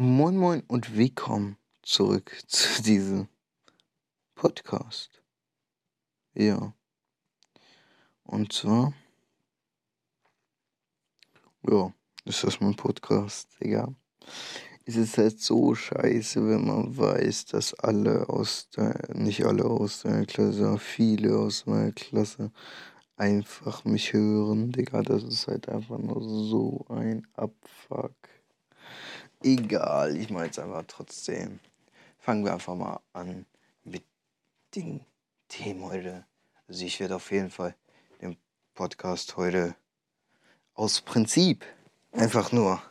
Moin Moin und willkommen zurück zu diesem Podcast. Ja. Und zwar, ja, ist das mein Podcast, Digga. Es ist halt so scheiße, wenn man weiß, dass alle aus der, nicht alle aus deiner Klasse, viele aus meiner Klasse einfach mich hören, Digga. Das ist halt einfach nur so ein Abfuck. Egal, ich meine jetzt einfach trotzdem. Fangen wir einfach mal an mit den Themen heute. Also ich werde auf jeden Fall den Podcast heute aus Prinzip einfach nur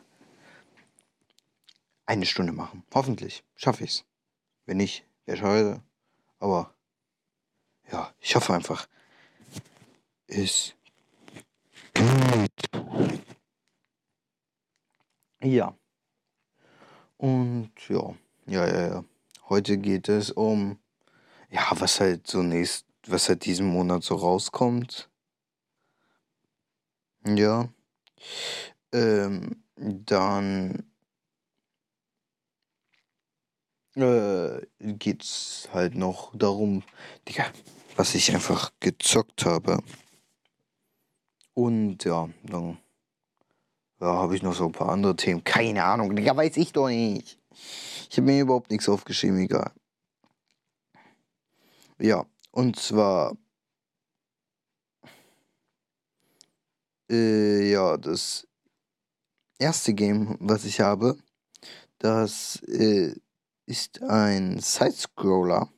eine Stunde machen. Hoffentlich schaffe ich es. Wenn nicht, wäre schade. Aber ja, ich hoffe einfach. Es ja. Und ja, ja, ja, ja. Heute geht es um, ja, was halt so nächst, was halt diesen Monat so rauskommt. Ja. Ähm, dann äh, geht's halt noch darum, Digga, was ich einfach gezockt habe. Und ja, dann ja, habe ich noch so ein paar andere Themen. Keine Ahnung, Digga, weiß ich doch nicht. Ich habe mir überhaupt nichts aufgeschrieben, egal. Ja, und zwar. Äh, ja, das erste Game, was ich habe, das äh, ist ein Sidescroller.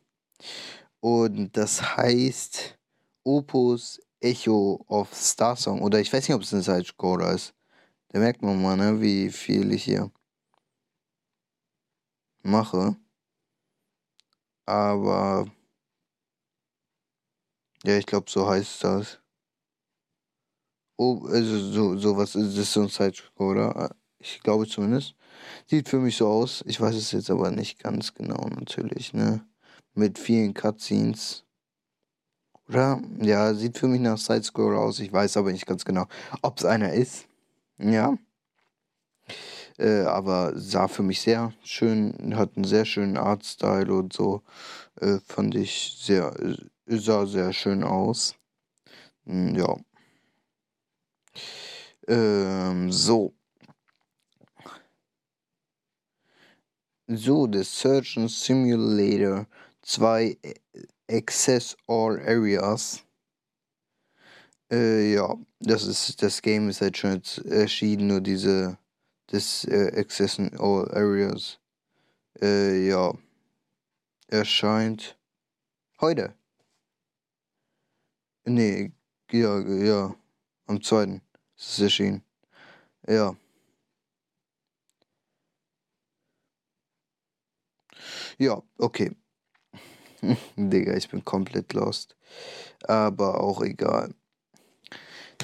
Und das heißt Opus Echo of Starsong. Oder ich weiß nicht, ob es ein Sidescroller ist. Da merkt man mal, ne, wie viel ich hier mache. Aber ja, ich glaube, so heißt das. Oh, also so sowas ist das so ein Sidescroller. Ich glaube zumindest. Sieht für mich so aus. Ich weiß es jetzt aber nicht ganz genau natürlich, ne? Mit vielen Cutscenes. Oder? Ja, sieht für mich nach Sidescroller aus. Ich weiß aber nicht ganz genau, ob es einer ist. Ja. Äh, aber sah für mich sehr schön, hat einen sehr schönen Artstyle und so. Äh, fand ich sehr, äh, sah sehr schön aus. Hm, ja. Ähm, so. So, der Surgeon Simulator 2 äh, Access All Areas. Äh, ja, das ist das Game ist halt schon jetzt erschienen, nur diese das äh, Access in All Areas. Äh, ja, erscheint heute. Nee, ja, ja, am zweiten ist es erschienen. Ja. Ja, okay. Digga, ich bin komplett lost. Aber auch egal.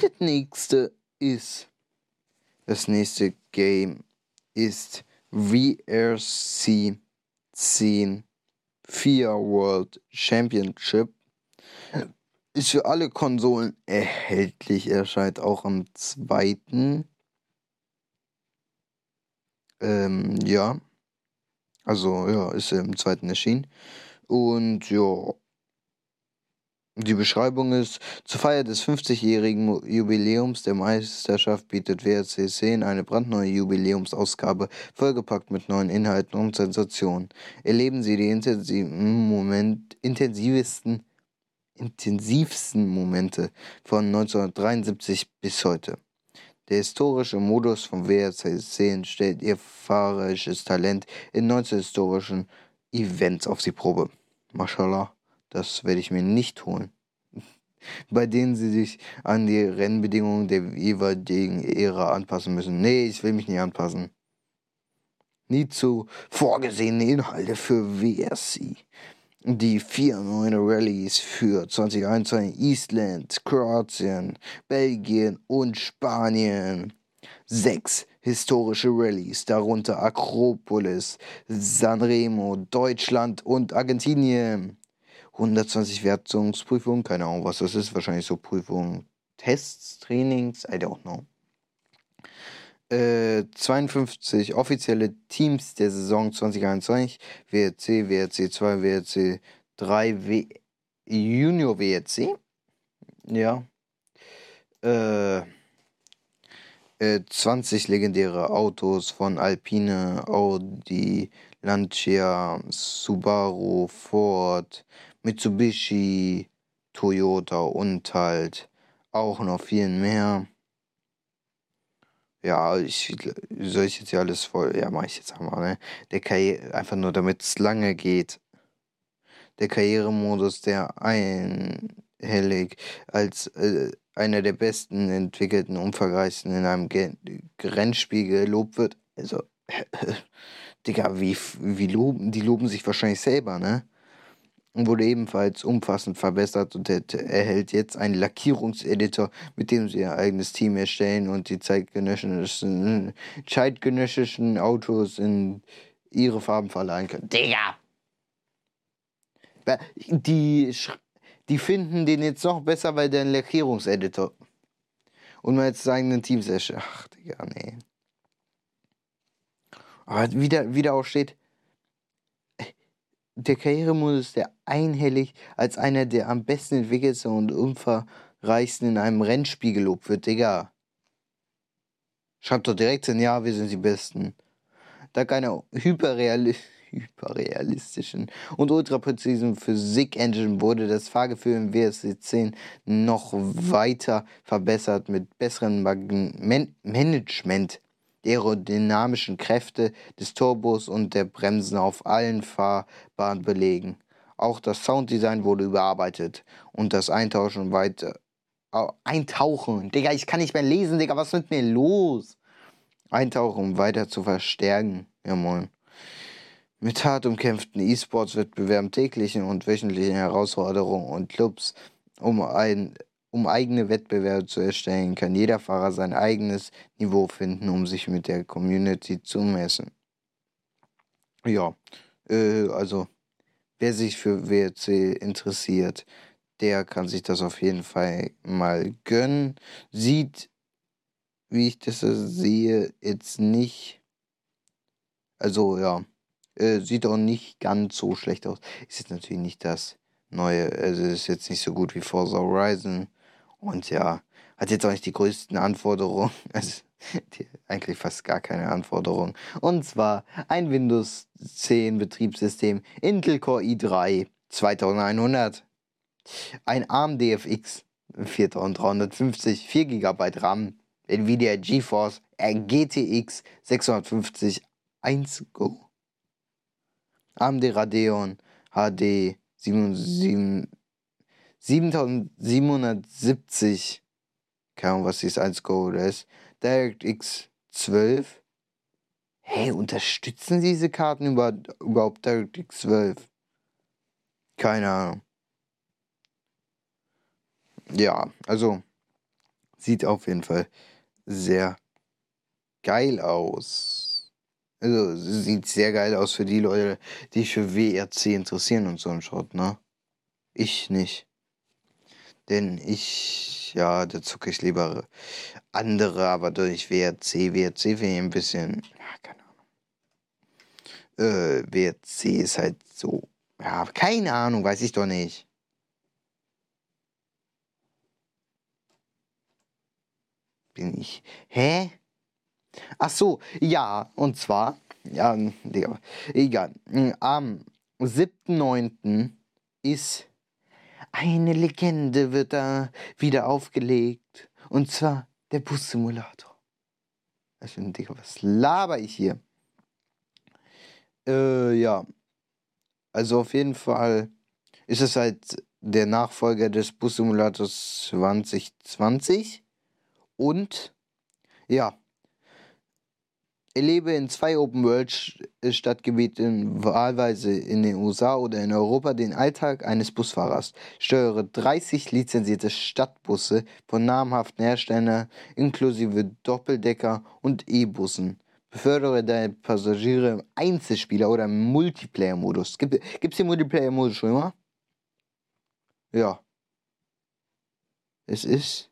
Das nächste ist. Das nächste Game ist VRC 10 FIA World Championship. Ist für alle Konsolen erhältlich, erscheint auch am 2. Ähm, ja. Also, ja, ist im 2. erschienen. Und ja, die Beschreibung ist, zur Feier des 50-jährigen Jubiläums der Meisterschaft bietet WRC 10 eine brandneue Jubiläumsausgabe, vollgepackt mit neuen Inhalten und Sensationen. Erleben Sie die intensiven Moment, intensivsten, intensivsten Momente von 1973 bis heute. Der historische Modus von WRC 10 stellt ihr fahrerisches Talent in 19 historischen Events auf die Probe. Mashallah. Das werde ich mir nicht holen. Bei denen sie sich an die Rennbedingungen der jeweiligen Ära anpassen müssen. Nee, ich will mich nicht anpassen. Nie zu vorgesehene Inhalte für WRC. Die vier neuen Rallyes für 2021 Island, Kroatien, Belgien und Spanien. Sechs historische Rallyes, darunter Akropolis, Sanremo, Deutschland und Argentinien. 120 Wertungsprüfungen, keine Ahnung, was das ist. Wahrscheinlich so Prüfungen, Tests, Trainings, I don't know. Äh, 52 offizielle Teams der Saison 2021. WRC, WRC 2, WRC 3, w Junior WRC. Ja. Äh, äh, 20 legendäre Autos von Alpine, Audi, Lancia, Subaru, Ford, Mitsubishi, Toyota und halt auch noch viel mehr. Ja, ich soll ich jetzt ja alles voll. Ja, mache ich jetzt einmal, ne? Der Karriere, einfach nur damit es lange geht. Der Karrieremodus, der einhellig als äh, einer der besten entwickelten, umfangreichsten in einem Ge Rennspiel gelobt wird. Also, Digga, wie, wie loben, die loben sich wahrscheinlich selber, ne? Und wurde ebenfalls umfassend verbessert und erhält jetzt einen Lackierungseditor, mit dem sie ihr eigenes Team erstellen und die zeitgenössischen, zeitgenössischen Autos in ihre Farben verleihen können. Digga! Die, die finden den jetzt noch besser, weil der ein Lackierungseditor. Und mal jetzt eigenen Teams erstellt. Ach, Digga, nee. Aber wieder, wieder auch steht, der Karrieremodus, der einhellig als einer der am besten entwickelten und umfangreichsten in einem Rennspiel gelobt wird, Digga. Schreibt doch direkt hin, ja, wir sind die Besten. Dank einer hyperreali hyperrealistischen und ultrapräzisen Physik-Engine wurde das Fahrgefühl im WSC 10 noch weiter verbessert mit besseren Man Management aerodynamischen Kräfte des Turbos und der Bremsen auf allen Fahrbahnen belegen. Auch das Sounddesign wurde überarbeitet und das Eintauschen weiter. Eintauchen, Digga, ich kann nicht mehr lesen, Digga, was ist mit mir los? Eintauchen, um weiter zu verstärken. Ja, moin. Mit hart umkämpften E-Sports-Wettbewerben, täglichen und wöchentlichen Herausforderungen und Clubs um ein um eigene Wettbewerbe zu erstellen, kann jeder Fahrer sein eigenes Niveau finden, um sich mit der Community zu messen. Ja, äh, also wer sich für WRC interessiert, der kann sich das auf jeden Fall mal gönnen. Sieht, wie ich das sehe, jetzt nicht. Also ja, äh, sieht auch nicht ganz so schlecht aus. Ist jetzt natürlich nicht das neue, also ist jetzt nicht so gut wie Forza Horizon. Und ja, hat jetzt auch nicht die größten Anforderungen. Also die, eigentlich fast gar keine Anforderungen. Und zwar ein Windows 10 Betriebssystem, Intel Core i3 2100, ein ARM DFX 4350, 4 GB RAM, Nvidia GeForce GTX 650 1 Go, AMD Radeon HD 77 7770. Keine Ahnung, was dieses 1 Go oder ist. DirectX 12. Hey, unterstützen diese Karten überhaupt, überhaupt DirectX 12? Keine Ahnung. Ja, also sieht auf jeden Fall sehr geil aus. Also sieht sehr geil aus für die Leute, die sich für WRC interessieren und so ein Schrott, ne? Ich nicht. Denn ich, ja, da zucke ich lieber andere, aber durch WRC, WRC finde ich ein bisschen, ja, keine Ahnung. Äh, WRC ist halt so, ja, keine Ahnung, weiß ich doch nicht. Bin ich, hä? Ach so, ja, und zwar, ja, Digga, egal, am 7.9. ist eine Legende wird da wieder aufgelegt. Und zwar der Bus-Simulator. Also, Digga, was laber ich hier? Äh, ja. Also auf jeden Fall ist es halt der Nachfolger des Bus-Simulators 2020. Und ja, Erlebe in zwei Open-World-Stadtgebieten, wahlweise in den USA oder in Europa, den Alltag eines Busfahrers. Steuere 30 lizenzierte Stadtbusse von namhaften Herstellern inklusive Doppeldecker und E-Bussen. Befördere deine Passagiere im Einzelspieler oder Multiplayer-Modus. Gibt es den Multiplayer-Modus schon immer? Ja. Es ist.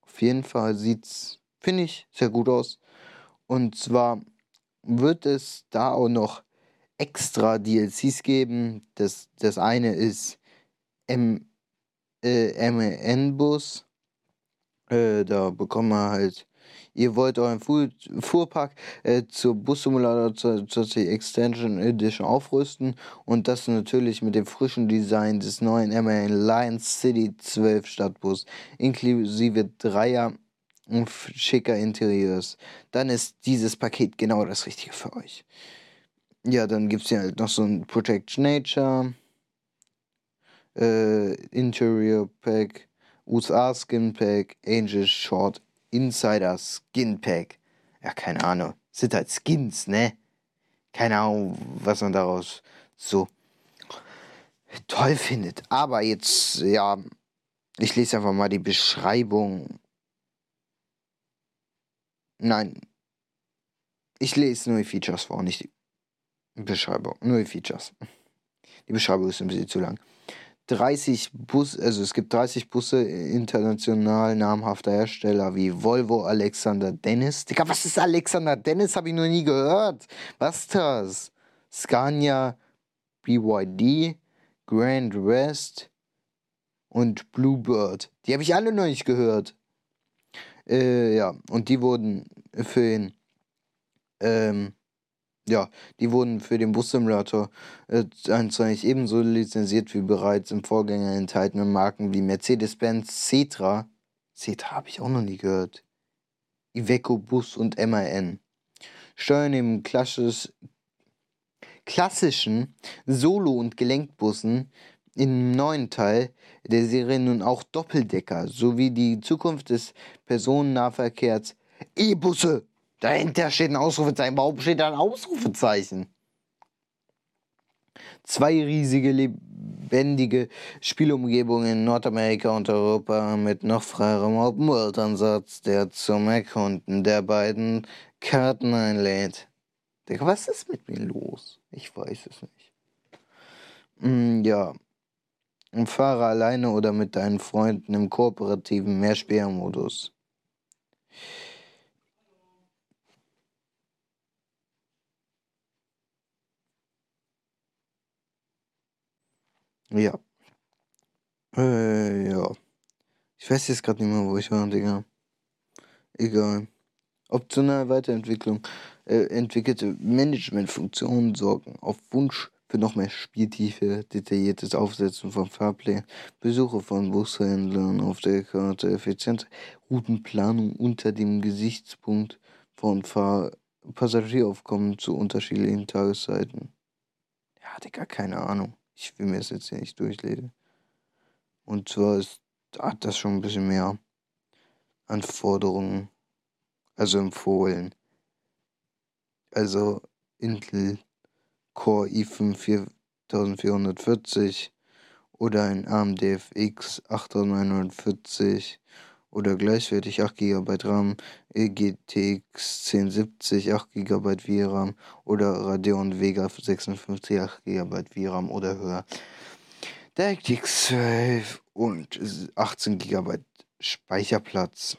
Auf jeden Fall sieht's Finde ich, sehr gut aus. Und zwar wird es da auch noch extra DLCs geben. Das, das eine ist M, äh, MEN-Bus. Äh, da bekommen wir halt ihr wollt euren Fuhr Fuhrpark äh, zur Bus-Simulator zur, zur Extension Edition aufrüsten und das natürlich mit dem frischen Design des neuen MAN Lions City 12 Stadtbus inklusive Dreier und schicker Interieurs. Dann ist dieses Paket genau das Richtige für euch. Ja, dann gibt es ja halt noch so ein Protect Nature, äh, Interior Pack, USA Skin Pack, Angel Short Insider Skin Pack. Ja, keine Ahnung. Sind halt Skins, ne? Keine Ahnung, was man daraus so toll findet. Aber jetzt, ja, ich lese einfach mal die Beschreibung. Nein. Ich lese nur die Features vor, nicht die Beschreibung. Nur die Features. Die Beschreibung ist ein bisschen zu lang. 30 Bus, also es gibt 30 Busse international namhafter Hersteller wie Volvo, Alexander Dennis. Digga, was ist Alexander Dennis? Habe ich noch nie gehört. Was ist das? Scania, BYD, Grand West und Bluebird. Die habe ich alle noch nicht gehört. Äh, ja, und die wurden für den ähm, ja, die wurden für den Bus-Simulator äh, 21 ebenso lizenziert wie bereits im Vorgänger enthaltene Marken wie Mercedes-Benz, Cetra, Cetra habe ich auch noch nie gehört, Iveco Bus und MAN. Steuern im klassisch, klassischen Solo- und Gelenkbussen im neuen Teil der Serie nun auch Doppeldecker sowie die Zukunft des Personennahverkehrs E-Busse Dahinter steht ein Ausrufezeichen. Warum steht da ein Ausrufezeichen? Zwei riesige, lebendige Spielumgebungen in Nordamerika und Europa mit noch freierem Open-World-Ansatz, der zum Erkunden der beiden Karten einlädt. Was ist mit mir los? Ich weiß es nicht. Mm, ja. Fahre alleine oder mit deinen Freunden im kooperativen Mehrspielermodus. Ja. Äh, ja. Ich weiß jetzt gerade nicht mehr, wo ich war, Digga. Egal. Optionale Weiterentwicklung. Äh, entwickelte Managementfunktionen sorgen auf Wunsch für noch mehr Spieltiefe, detailliertes Aufsetzen von Fahrplänen, Besuche von Bushändlern auf der Karte, effiziente Routenplanung unter dem Gesichtspunkt von Fahr Passagieraufkommen zu unterschiedlichen Tageszeiten. Ja, Digga, keine Ahnung. Ich will mir das jetzt hier nicht durchlesen. Und zwar ist, hat das schon ein bisschen mehr Anforderungen, also empfohlen. Also Intel Core i5 4440 oder ein AMD FX 8940 oder gleichwertig 8 GB RAM, GTX 1070 8 GB VRAM oder Radeon Vega 56 8 GB VRAM oder höher. DirectX 12 und 18 GB Speicherplatz.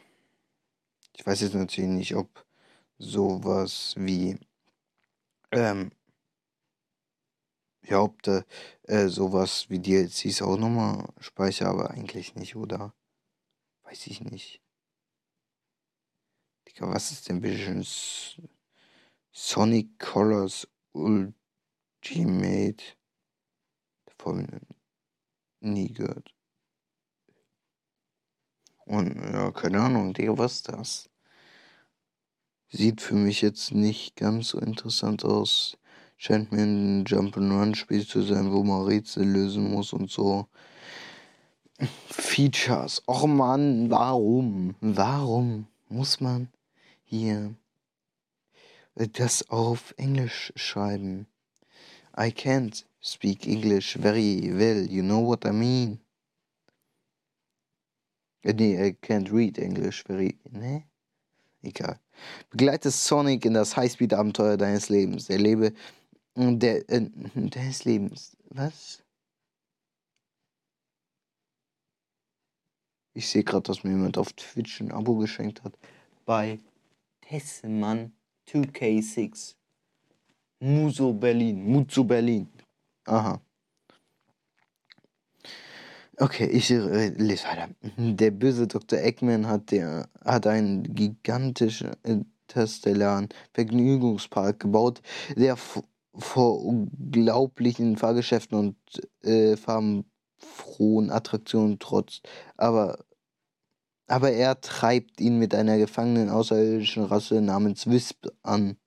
Ich weiß jetzt natürlich nicht, ob sowas wie ähm, ob da äh, sowas wie DLCs auch nochmal speicher, aber eigentlich nicht, oder? Weiß ich nicht. Digga, was ist denn bitte Sonic Colors Ultimate? Davon nie gehört. Und ja, keine Ahnung, Digga, was ist das? Sieht für mich jetzt nicht ganz so interessant aus. Scheint mir ein Jump'n'Run-Spiel zu sein, wo man Rätsel lösen muss und so. Features. Och man, warum? Warum muss man hier das auf Englisch schreiben? I can't speak English very well, you know what I mean? Äh, nee, I can't read English very. Ne? Egal. Begleite Sonic in das Highspeed-Abenteuer deines Lebens. Erlebe. Der, äh, deines Lebens. Was? Ich sehe gerade, dass mir jemand auf Twitch ein Abo geschenkt hat. bei Tessemann 2K6. Muso Berlin. Muzo Berlin. Aha. Okay, ich äh, lese weiter. Der böse Dr. Eggman hat, der, hat einen gigantischen interstellaren Vergnügungspark gebaut, der vor unglaublichen Fahrgeschäften und äh, farbenfrohen Attraktionen trotzt. Aber, aber er treibt ihn mit einer gefangenen außerirdischen Rasse namens Wisp an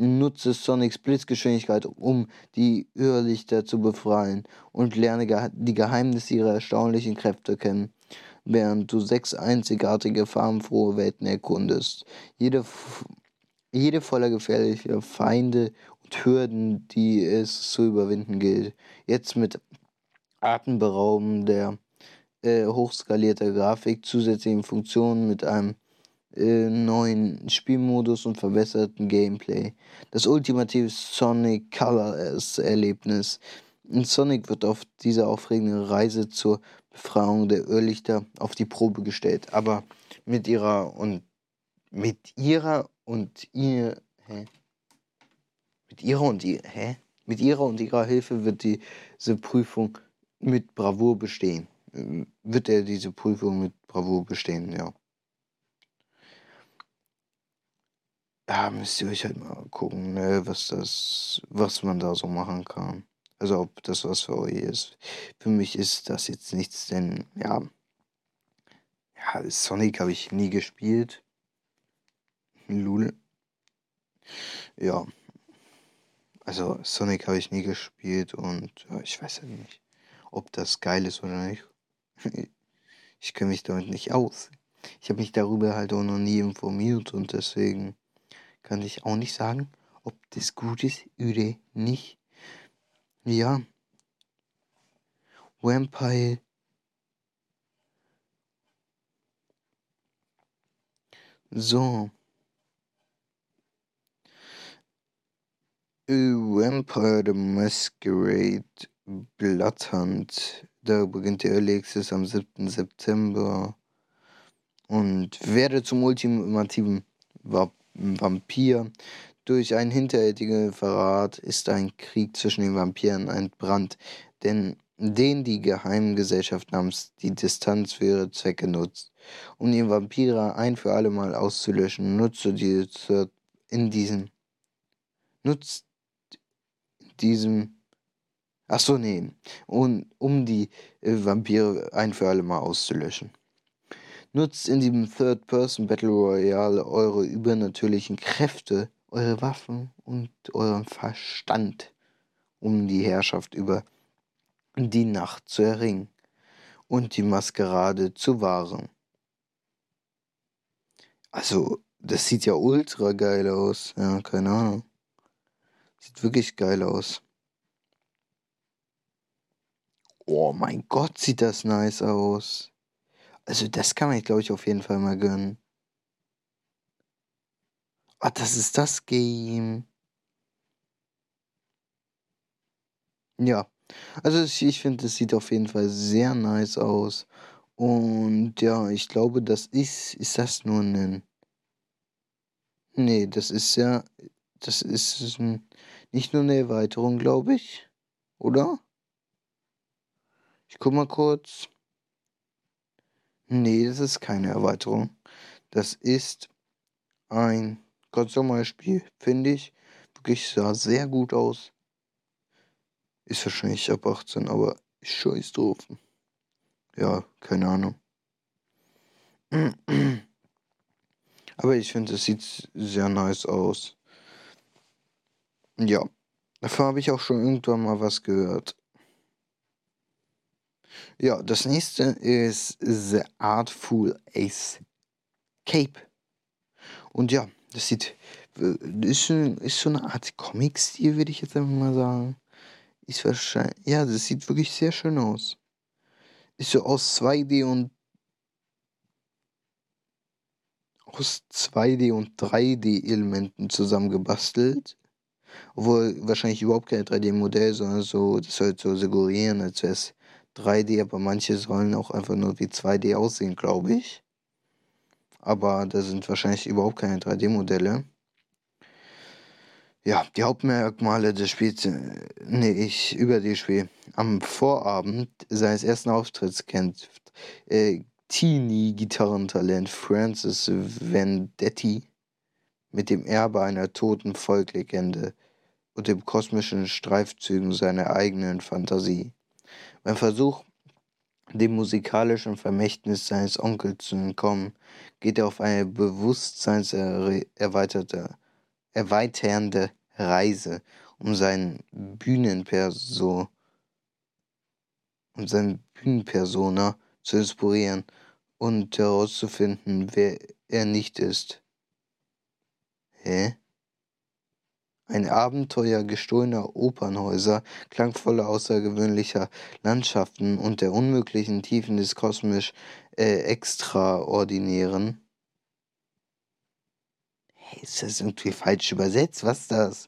nutze Sonics Blitzgeschwindigkeit, um die Irrlichter zu befreien und lerne die Geheimnisse ihrer erstaunlichen Kräfte kennen, während du sechs einzigartige, farbenfrohe Welten erkundest. Jede, jede voller gefährlicher Feinde Hürden, die es zu überwinden gilt. Jetzt mit atemberaubender, äh, hochskalierter Grafik, zusätzlichen Funktionen mit einem äh, neuen Spielmodus und verbesserten Gameplay. Das ultimative Sonic Colors Erlebnis. Sonic wird auf dieser aufregenden Reise zur Befreiung der Irrlichter auf die Probe gestellt, aber mit ihrer und mit ihrer und ihr hä? Mit ihrer und ihr hä? Mit ihrer und ihrer Hilfe wird diese Prüfung mit Bravour bestehen. Wird er diese Prüfung mit Bravour bestehen, ja. Ja, müsst ihr euch halt mal gucken, ne, was das, was man da so machen kann. Also ob das was für euch ist. Für mich ist das jetzt nichts, denn ja. Ja, Sonic habe ich nie gespielt. Lul. Ja. Also Sonic habe ich nie gespielt und ja, ich weiß ja nicht, ob das geil ist oder nicht. Ich kenne mich damit nicht aus. Ich habe mich darüber halt auch noch nie informiert und deswegen kann ich auch nicht sagen, ob das gut ist oder nicht. Ja. Vampire. So. Vampire the Masquerade Bloodhunt. Da beginnt der Early am 7. September. Und werde zum ultimativen Vampir. Durch einen hinterhältigen Verrat ist ein Krieg zwischen den Vampiren entbrannt, denn den die Geheimgesellschaft namens die Distanz für ihre Zwecke nutzt. Um die Vampire ein für alle Mal auszulöschen, nutzt die in diesem nutzt diesem Ach so, nee. Und um die äh, Vampire ein für alle Mal auszulöschen. Nutzt in diesem Third-Person Battle Royale eure übernatürlichen Kräfte, eure Waffen und euren Verstand, um die Herrschaft über die Nacht zu erringen und die Maskerade zu wahren. Also, das sieht ja ultra geil aus. Ja, keine Ahnung. Sieht wirklich geil aus. Oh mein Gott, sieht das nice aus. Also das kann man, glaube ich, auf jeden Fall mal gönnen. Ah, das ist das Game. Ja. Also ich finde, das sieht auf jeden Fall sehr nice aus. Und ja, ich glaube, das ist. Ist das nur ein. Nee, das ist ja. Das ist nicht nur eine Erweiterung, glaube ich. Oder? Ich guck mal kurz. Nee, das ist keine Erweiterung. Das ist ein ganz normales Spiel, finde ich. Wirklich sah sehr gut aus. Ist wahrscheinlich ab 18, aber scheiß drauf. Ja, keine Ahnung. Aber ich finde, es sieht sehr nice aus. Ja, davon habe ich auch schon irgendwann mal was gehört. Ja, das nächste ist The Artful Ace Cape. Und ja, das sieht, ist, ist so eine Art Comic-Stil, würde ich jetzt einfach mal sagen. Ist wahrscheinlich, ja, das sieht wirklich sehr schön aus. Ist so aus 2D und aus 2D und 3D-Elementen zusammengebastelt. Obwohl wahrscheinlich überhaupt kein 3D-Modell, sondern so, das soll so suggerieren, als wäre es 3D, aber manche sollen auch einfach nur wie 2D aussehen, glaube ich. aber da sind wahrscheinlich überhaupt keine 3D-Modelle. Ja, die Hauptmerkmale des Spiels, äh, nee, ich über die Spiel. Am Vorabend seines ersten Auftritts kämpft äh, Teenie-Gitarrentalent Francis Vendetti mit dem Erbe einer toten Volklegende und dem kosmischen Streifzügen seiner eigenen Fantasie. Beim Versuch, dem musikalischen Vermächtnis seines Onkels zu entkommen, geht er auf eine bewusstseinserweiterte erweiternde Reise, um seinen Bühnenperso um seine Bühnenpersona zu inspirieren und herauszufinden, wer er nicht ist. Hä? Ein Abenteuer gestohlener Opernhäuser, klangvoller außergewöhnlicher Landschaften und der unmöglichen Tiefen des kosmisch äh, Extraordinären. Hey, ist das irgendwie falsch übersetzt? Was ist das?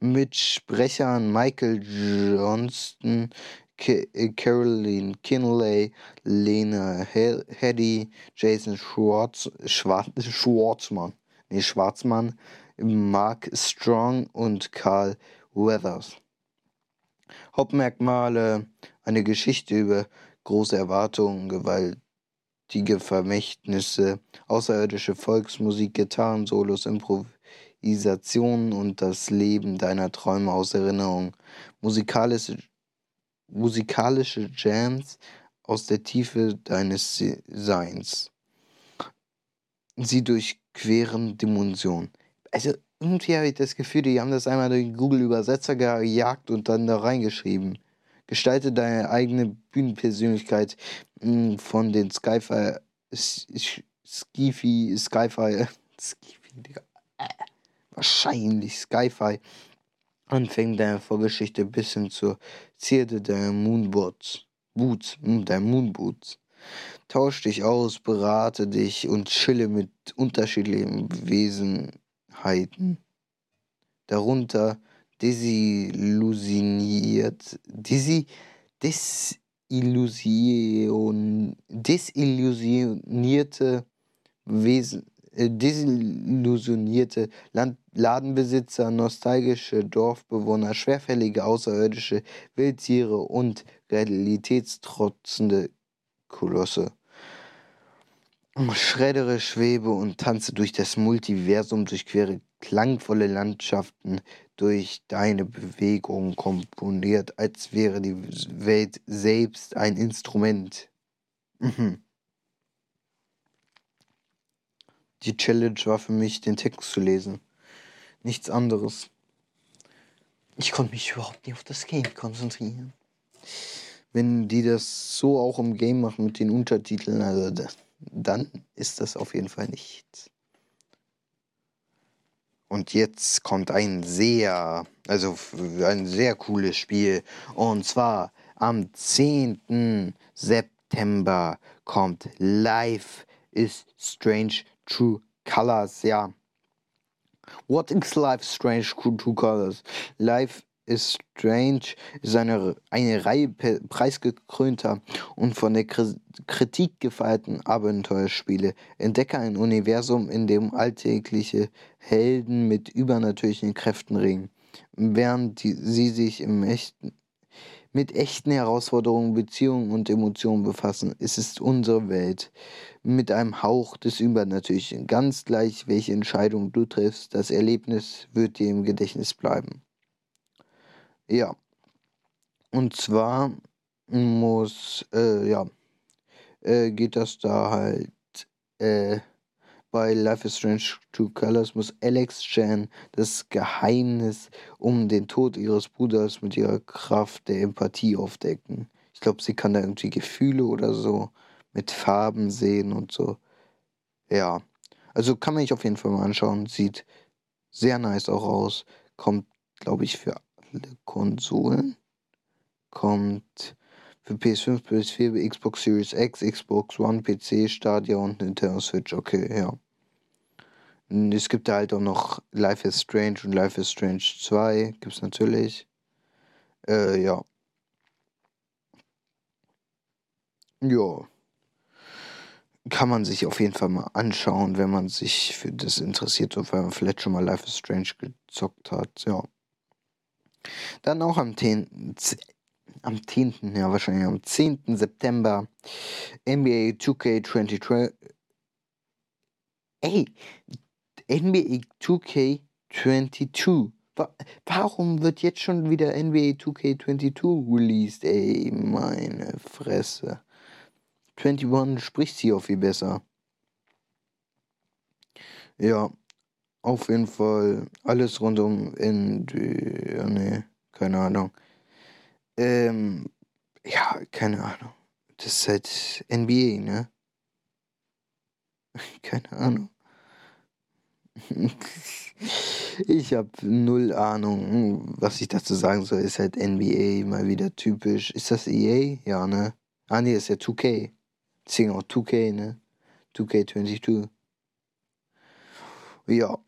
Mit Sprechern Michael Johnston, Caroline Kinley, Lena Heddy, Jason Schwartz, Schwarz, Schwartzmann, nee, Schwarzmann, Mark Strong und Carl Weathers. Hauptmerkmale: eine Geschichte über große Erwartungen, gewaltige Vermächtnisse, außerirdische Volksmusik, Gitarrensolos, Improvisationen und das Leben deiner Träume aus Erinnerung. Musikalische musikalische Jams aus der Tiefe deines Seins. Sie durchqueren Dimensionen. Also irgendwie habe ich das Gefühl, die haben das einmal durch Google Übersetzer gejagt und dann da reingeschrieben. Gestalte deine eigene Bühnenpersönlichkeit hm, von den Skyfi, Skifi, Skyfi, Skifi, Digga. Wahrscheinlich Skyfi Anfängen deiner Vorgeschichte bis hin zur Zierde deiner Moonboots. Boots, hm, dein Moonboots. Tausch dich aus, berate dich und chille mit unterschiedlichen Wesenheiten. Darunter desillusioniert, desi, desillusion, desillusionierte Wesen, desillusionierte Land Ladenbesitzer, nostalgische Dorfbewohner, schwerfällige Außerirdische, Wildtiere und realitätstrotzende Kolosse. Schreddere, schwebe und tanze durch das Multiversum, durchquere klangvolle Landschaften, durch deine Bewegung komponiert, als wäre die Welt selbst ein Instrument. Mhm. Die Challenge war für mich, den Text zu lesen. Nichts anderes. Ich konnte mich überhaupt nicht auf das Game konzentrieren. Wenn die das so auch im Game machen mit den Untertiteln, also dann ist das auf jeden Fall nichts. Und jetzt kommt ein sehr, also ein sehr cooles Spiel. Und zwar am 10. September kommt Life is Strange True Colors, ja. What is Life Strange True Colors? Life is Strange ist eine, eine Reihe preisgekrönter und von der Kritik gefeierten Abenteuerspiele. Entdecke ein Universum, in dem alltägliche Helden mit übernatürlichen Kräften ringen, während die, sie sich im echten mit echten Herausforderungen, Beziehungen und Emotionen befassen. Es ist unsere Welt mit einem Hauch des Übernatürlichen. Ganz gleich, welche Entscheidung du triffst, das Erlebnis wird dir im Gedächtnis bleiben. Ja. Und zwar muss, äh, ja, äh, geht das da halt, äh, bei Life is Strange Two Colors muss Alex Chan das Geheimnis um den Tod ihres Bruders mit ihrer Kraft der Empathie aufdecken. Ich glaube, sie kann da irgendwie Gefühle oder so mit Farben sehen und so. Ja. Also kann man sich auf jeden Fall mal anschauen. Sieht sehr nice auch aus. Kommt, glaube ich, für alle Konsolen. Kommt für PS5, PS4, Xbox Series X, Xbox One, PC, Stadia und Nintendo Switch. Okay, ja. Es gibt da halt auch noch Life is Strange und Life is Strange 2. Gibt es natürlich. Äh, ja. ja, kann man sich auf jeden Fall mal anschauen, wenn man sich für das interessiert und weil man vielleicht schon mal Life is Strange gezockt hat, ja. Dann auch am 10. Am 10. ja wahrscheinlich am 10. September NBA 2K22 Ey, NBA 2K22 Warum wird jetzt schon wieder NBA 2K22 released? Ey, meine Fresse. 21 spricht sie auch viel besser. Ja, auf jeden Fall alles rund um in die, ja, nee, keine Ahnung. Ähm, ja, keine Ahnung. Das ist halt NBA, ne? keine Ahnung. Ich habe null Ahnung, was ich dazu sagen soll. Ist halt NBA mal wieder typisch. Ist das EA? Ja, ne? Ah, ne, ist ja 2K. Deswegen auch 2K, ne? 2K22. Ja.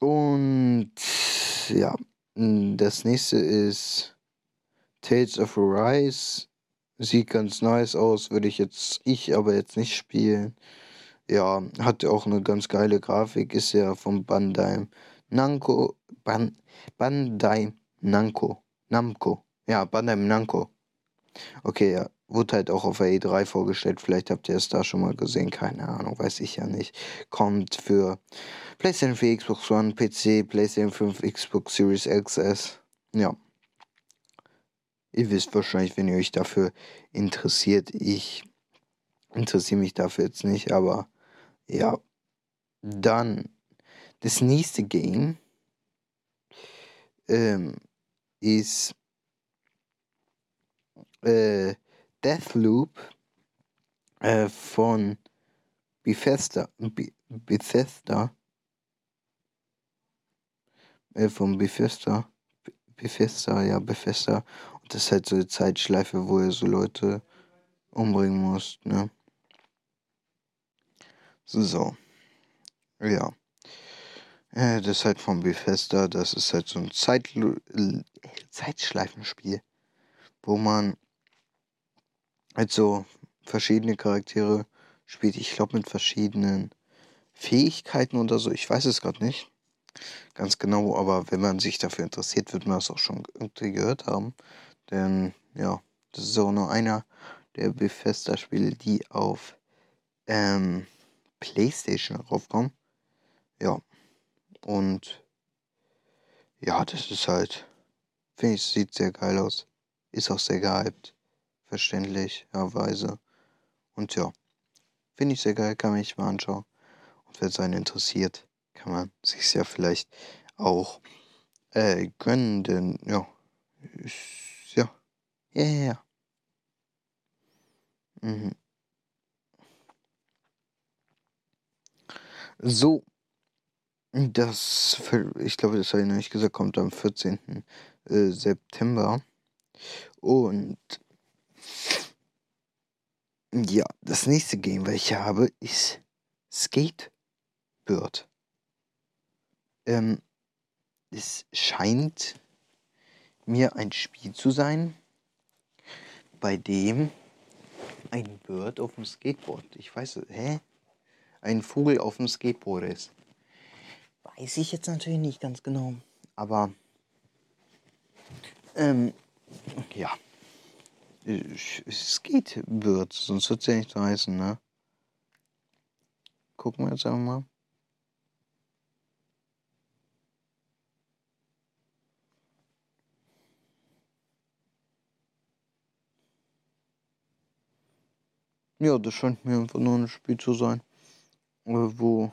Und ja, das nächste ist Tales of Arise. Sieht ganz nice aus, würde ich jetzt, ich aber jetzt nicht spielen. Ja, hat auch eine ganz geile Grafik, ist ja von Bandai Namco, Ban, Bandai Namco, Namco, ja, Bandai Namco. Okay, ja, wurde halt auch auf der E3 vorgestellt, vielleicht habt ihr es da schon mal gesehen, keine Ahnung, weiß ich ja nicht. Kommt für PlayStation 4, Xbox One, PC, PlayStation 5, Xbox Series XS, ja. Ihr wisst wahrscheinlich, wenn ihr euch dafür interessiert, ich interessiere mich dafür jetzt nicht, aber ja. Dann das nächste Game ähm, ist äh, Deathloop äh, von Bethesda. Be Bethesda. Äh, von Bethesda. Bethesda, ja, Bethesda. Und das ist halt so eine Zeitschleife, wo ihr so Leute umbringen musst, ne? So. Ja. Äh, das ist halt von Bethesda. Das ist halt so ein Zeitschleifenspiel, wo man halt so verschiedene Charaktere spielt. Ich glaube mit verschiedenen Fähigkeiten oder so. Ich weiß es gerade nicht ganz genau, aber wenn man sich dafür interessiert, wird man das auch schon irgendwie gehört haben. Denn ja, das ist auch nur einer der Bethesda-Spiele, die auf ähm, PlayStation raufkommen. Ja. Und ja, das ist halt, finde ich, sieht sehr geil aus. Ist auch sehr gehypt. Verständlicherweise. Und ja, finde ich sehr geil, kann man sich mal anschauen. Und wer es interessiert, kann man sich ja vielleicht auch äh, gönnen, denn ja, ist, ja, ja, ja, ja. Mhm. So, das, ich glaube, das habe ich noch nicht gesagt, kommt am 14. Äh, September. Und ja, das nächste Game, was ich habe, ist Skatebird. Ähm, es scheint mir ein Spiel zu sein, bei dem ein Bird auf dem Skateboard, ich weiß, hä? ein Vogel auf dem Skateboard ist. Weiß ich jetzt natürlich nicht ganz genau, aber ähm, ja, es geht wird, sonst wird es ja nicht so heißen, ne? Gucken wir jetzt einfach mal. Ja, das scheint mir einfach nur ein Spiel zu sein wo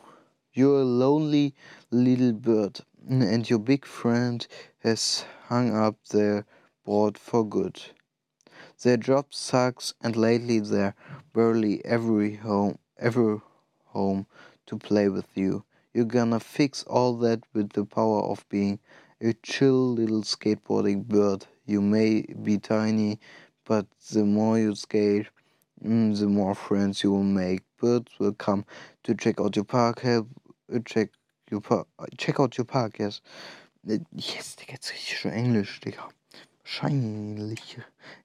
You're a lonely little bird, and your big friend has hung up their board for good. Their job sucks, and lately they're barely every home, ever home to play with you. You're gonna fix all that with the power of being a chill little skateboarding bird. You may be tiny, but the more you skate, mm, the more friends you will make. Birds will come to check out your park. Help uh, check your park. Check out your park, yes. Yes, Digga, jetzt richtig schon Englisch, Digga.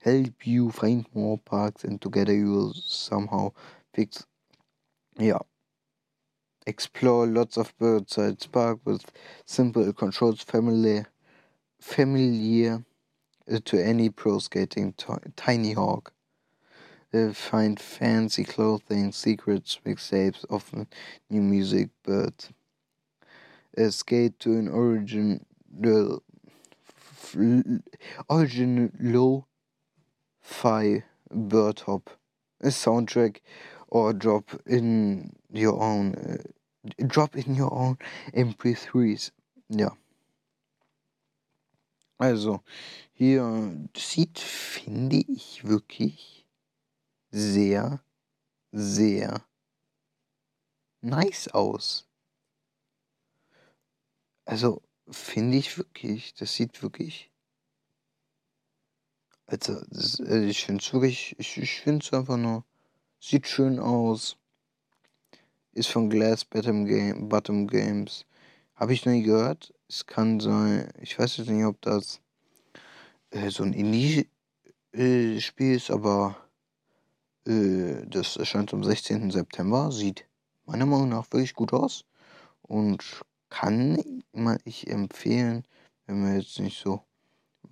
Help you find more parks and together you will somehow fix. Yeah. Explore lots of bird-sized park with simple controls family familiar to any pro skating tiny hawk. Uh, find fancy clothing, secrets, mixtapes, often new music, but uh, skate to an original original lo-fi bird hop, a soundtrack, or drop in your own uh, drop in your own MP3s. Ja. Also, hier sieht, finde ich, wirklich sehr, sehr nice aus. Also, finde ich wirklich, das sieht wirklich. Also, das, also ich finde es wirklich, ich, ich finde es einfach nur, sieht schön aus. Ist von Glass Bottom, Game, Bottom Games. Habe ich noch nie gehört. Es kann sein, ich weiß jetzt nicht, ob das äh, so ein Indie-Spiel ist, aber äh, das erscheint am 16. September. Sieht meiner Meinung nach wirklich gut aus und kann man ich empfehlen, wenn man jetzt nicht so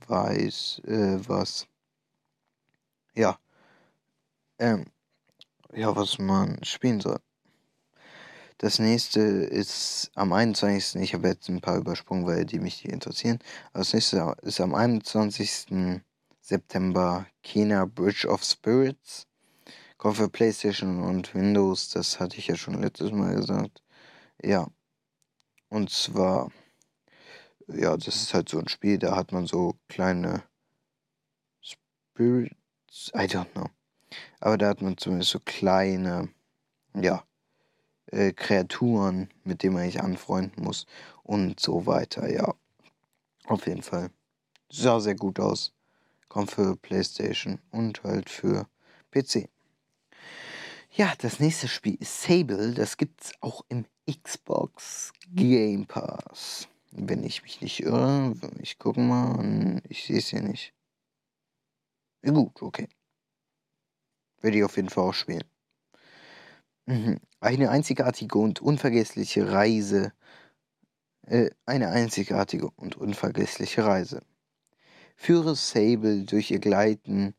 weiß, äh, was ja, ähm, ja, was man spielen soll. Das nächste ist am 21. Ich habe jetzt ein paar übersprungen, weil die mich interessieren. Aber das nächste ist am 21. September Kena Bridge of Spirits. Kommt für PlayStation und Windows. Das hatte ich ja schon letztes Mal gesagt. Ja. Und zwar, ja, das ist halt so ein Spiel, da hat man so kleine Spirits. I don't know. Aber da hat man zumindest so kleine, ja, äh, Kreaturen, mit denen man sich anfreunden muss und so weiter. Ja, auf jeden Fall. Sah sehr gut aus. Kommt für PlayStation und halt für PC. Ja, das nächste Spiel ist Sable. Das gibt's auch im Xbox Game Pass. Wenn ich mich nicht irre, ich gucke mal. Ich sehe es hier nicht. Gut, okay. Werde ich auf jeden Fall auch spielen. Mhm. Eine einzigartige und unvergessliche Reise. Äh, eine einzigartige und unvergessliche Reise. Führe Sable durch ihr Gleiten,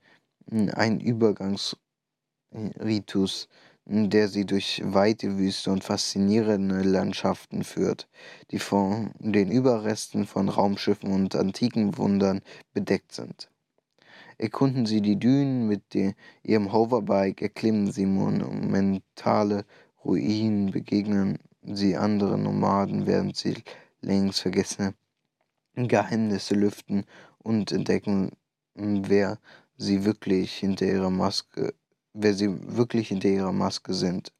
ein Übergangsritus, der sie durch weite Wüste und faszinierende Landschaften führt, die von den Überresten von Raumschiffen und antiken Wundern bedeckt sind. Erkunden Sie die Dünen mit Ihrem Hoverbike, erklimmen Sie monumentale Ruinen, begegnen Sie anderen Nomaden, während Sie längst vergessene Geheimnisse lüften und entdecken, wer Sie wirklich hinter ihrer Maske, wer Sie wirklich hinter ihrer Maske sind.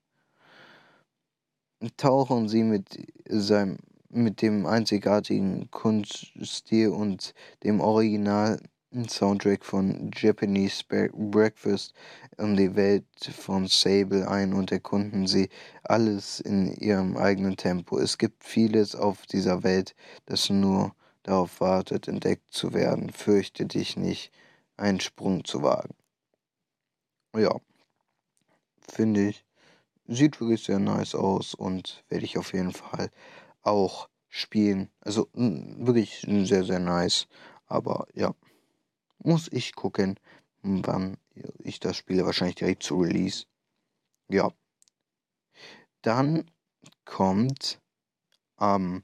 Tauchen Sie mit seinem mit dem einzigartigen Kunststil und dem Original Soundtrack von Japanese Breakfast in die Welt von Sable ein und erkunden sie alles in ihrem eigenen Tempo. Es gibt vieles auf dieser Welt, das nur darauf wartet, entdeckt zu werden. Fürchte dich nicht, einen Sprung zu wagen. Ja, finde ich. Sieht wirklich sehr nice aus und werde ich auf jeden Fall auch spielen. Also wirklich sehr, sehr nice. Aber ja muss ich gucken, wann ich das spiele. Wahrscheinlich direkt zu Release. Ja. Dann kommt am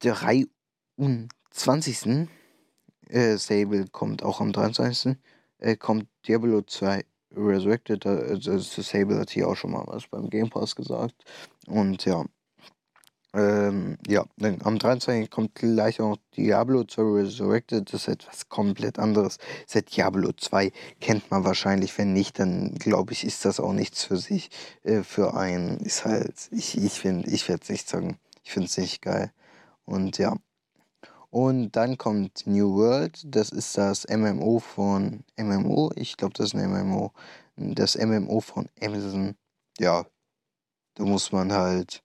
23. Äh, Sable kommt auch am 23. Äh, kommt Diablo 2 Resurrected. Also Sable hat hier auch schon mal was beim Game Pass gesagt. Und ja, ähm, ja, dann am 23. kommt gleich auch Diablo 2 Resurrected. Das ist etwas komplett anderes. Seit Diablo 2 kennt man wahrscheinlich. Wenn nicht, dann glaube ich, ist das auch nichts für sich. Äh, für einen ist halt, ich, ich finde, ich werde es nicht sagen. Ich finde es nicht geil. Und ja. Und dann kommt New World. Das ist das MMO von MMO. Ich glaube, das ist ein MMO. Das MMO von Amazon. Ja, da muss man halt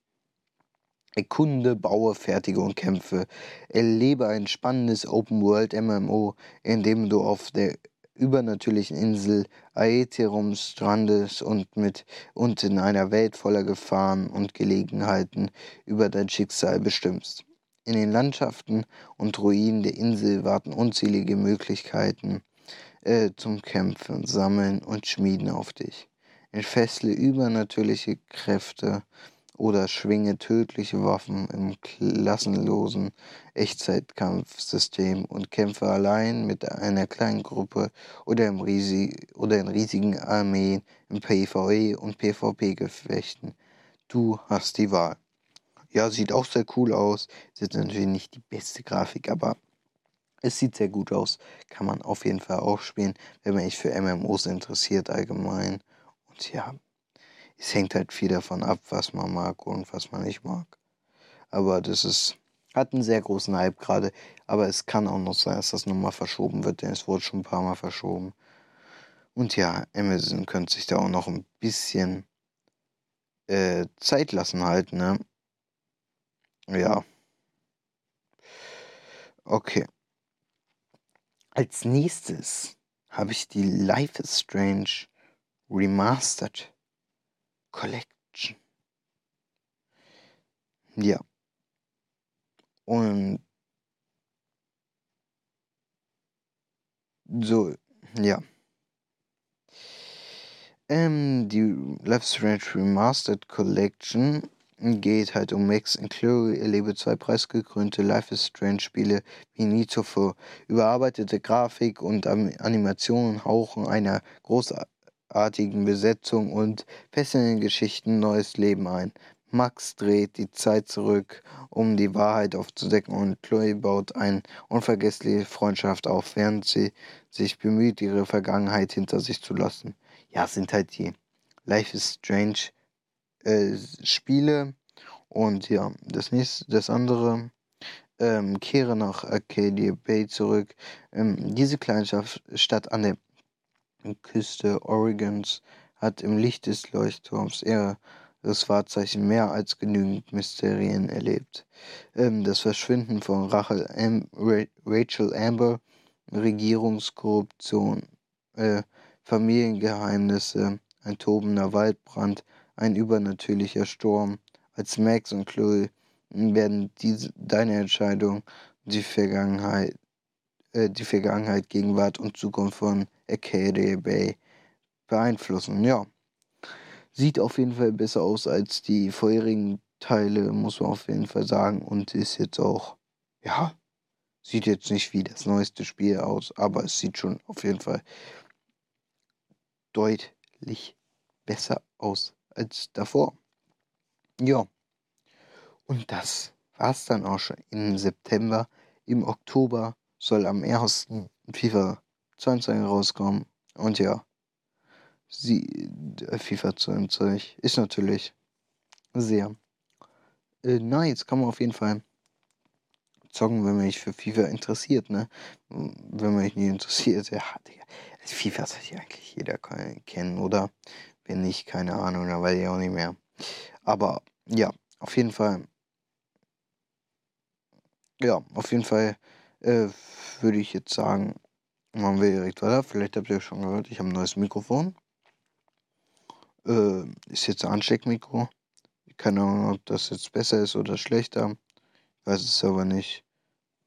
Erkunde, baue, fertige und kämpfe. Erlebe ein spannendes Open-World-MMO, in dem du auf der übernatürlichen Insel Aetherum strandest und, mit, und in einer Welt voller Gefahren und Gelegenheiten über dein Schicksal bestimmst. In den Landschaften und Ruinen der Insel warten unzählige Möglichkeiten äh, zum Kämpfen, Sammeln und Schmieden auf dich. Entfessle übernatürliche Kräfte oder schwinge tödliche Waffen im klassenlosen Echtzeitkampfsystem und kämpfe allein mit einer kleinen Gruppe oder, im riesig oder in riesigen Armeen im PvE und PvP-Gefechten. Du hast die Wahl. Ja, sieht auch sehr cool aus. Ist jetzt natürlich nicht die beste Grafik, aber es sieht sehr gut aus. Kann man auf jeden Fall auch spielen, wenn man sich für MMOs interessiert allgemein. Und ja, es hängt halt viel davon ab, was man mag und was man nicht mag. Aber das ist, hat einen sehr großen Hype gerade. Aber es kann auch noch sein, dass das nochmal verschoben wird, denn es wurde schon ein paar Mal verschoben. Und ja, Amazon könnte sich da auch noch ein bisschen äh, Zeit lassen halt, ne? Ja. Okay. Als nächstes habe ich die Life is Strange Remastered Collection. Ja. Und so, ja. Ähm, die Life is Strange Remastered Collection geht halt um Max und Chloe, erlebe zwei preisgekrönte Life is Strange Spiele wie nie zuvor. Überarbeitete Grafik und Animationen hauchen einer großartigen Besetzung und fesselnden Geschichten neues Leben ein. Max dreht die Zeit zurück, um die Wahrheit aufzudecken und Chloe baut eine unvergessliche Freundschaft auf, während sie sich bemüht, ihre Vergangenheit hinter sich zu lassen. Ja, sind halt die Life is Strange äh, Spiele. Und ja, das nächste, das andere, ähm, kehre nach Arcadia Bay zurück. Ähm, diese kleine Stadt an der Küste Oregons hat im Licht des Leuchtturms ihres Wahrzeichen mehr als genügend Mysterien erlebt. Ähm, das Verschwinden von Rachel Am Rachel Amber, Regierungskorruption, äh, Familiengeheimnisse, ein tobender Waldbrand, ein übernatürlicher Sturm. Als Max und Chloe werden diese, deine Entscheidung die Vergangenheit, äh, die Vergangenheit, Gegenwart und Zukunft von Arcadia Bay beeinflussen. Ja, sieht auf jeden Fall besser aus als die vorherigen Teile, muss man auf jeden Fall sagen. Und ist jetzt auch, ja, sieht jetzt nicht wie das neueste Spiel aus, aber es sieht schon auf jeden Fall deutlich besser aus als davor. Ja. Und das war's dann auch schon im September. Im Oktober soll am 1. FIFA 22 rauskommen. Und ja, sie, äh, FIFA 22 ist natürlich sehr äh, nice. Kann man auf jeden Fall zocken, wenn man sich für FIFA interessiert, ne? Wenn man sich nicht interessiert, ja, Digga. FIFA sollte ja eigentlich jeder kennen, oder? Wenn nicht, keine Ahnung, dann weiß ich auch nicht mehr. Aber ja, auf jeden Fall. Ja, auf jeden Fall äh, würde ich jetzt sagen, machen wir direkt weiter. Vielleicht habt ihr schon gehört, ich habe ein neues Mikrofon. Äh, ist jetzt ein Ansteckmikro. Keine Ahnung, ob das jetzt besser ist oder schlechter. Ich weiß es aber nicht.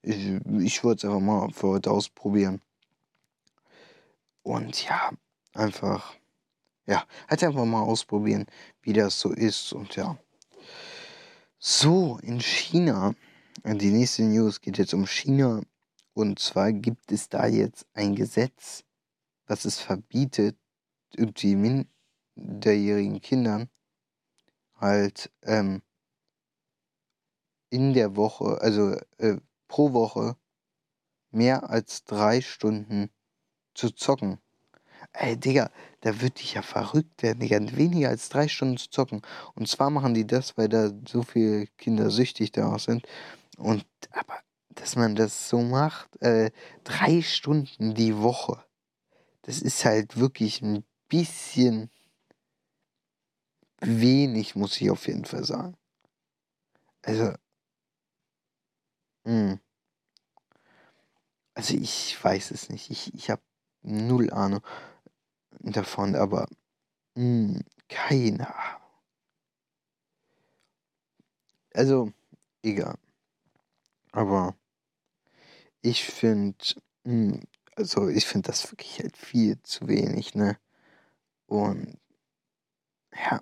Ich, ich wollte es einfach mal für heute ausprobieren. Und ja, einfach ja, halt einfach mal ausprobieren, wie das so ist und ja. So, in China, die nächste News geht jetzt um China und zwar gibt es da jetzt ein Gesetz, was es verbietet, die minderjährigen Kindern halt ähm, in der Woche, also äh, pro Woche mehr als drei Stunden zu zocken. Ey, Digga, da würde ich ja verrückt werden, Digga, weniger als drei Stunden zu zocken. Und zwar machen die das, weil da so viele Kinder süchtig daraus sind. Und, aber, dass man das so macht, äh, drei Stunden die Woche, das ist halt wirklich ein bisschen wenig, muss ich auf jeden Fall sagen. Also, hm. Also ich weiß es nicht. Ich, ich habe null Ahnung davon, aber hm, keine. Also, egal. Aber ich finde, hm, also ich finde das wirklich halt viel zu wenig, ne? Und ja,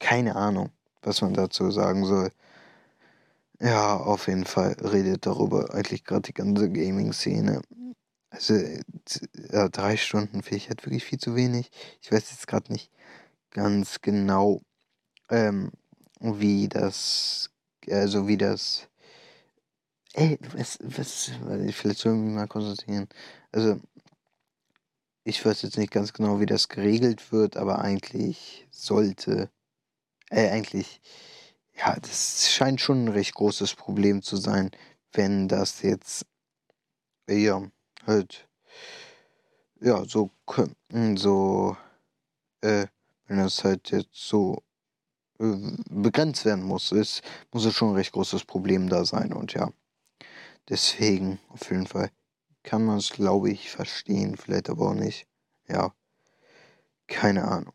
keine Ahnung, was man dazu sagen soll. Ja, auf jeden Fall redet darüber eigentlich gerade die ganze Gaming-Szene. Also, ja, drei Stunden finde ich halt wirklich viel zu wenig. Ich weiß jetzt gerade nicht ganz genau, ähm, wie das, also wie das, ey, was, was, vielleicht sollen wir mal konsultieren. Also, ich weiß jetzt nicht ganz genau, wie das geregelt wird, aber eigentlich sollte, äh, eigentlich ja, das scheint schon ein recht großes Problem zu sein, wenn das jetzt, ja, halt, ja, so, so, äh, wenn das halt jetzt so äh, begrenzt werden muss, ist, muss es schon ein recht großes Problem da sein und ja, deswegen auf jeden Fall kann man es, glaube ich, verstehen, vielleicht aber auch nicht, ja, keine Ahnung.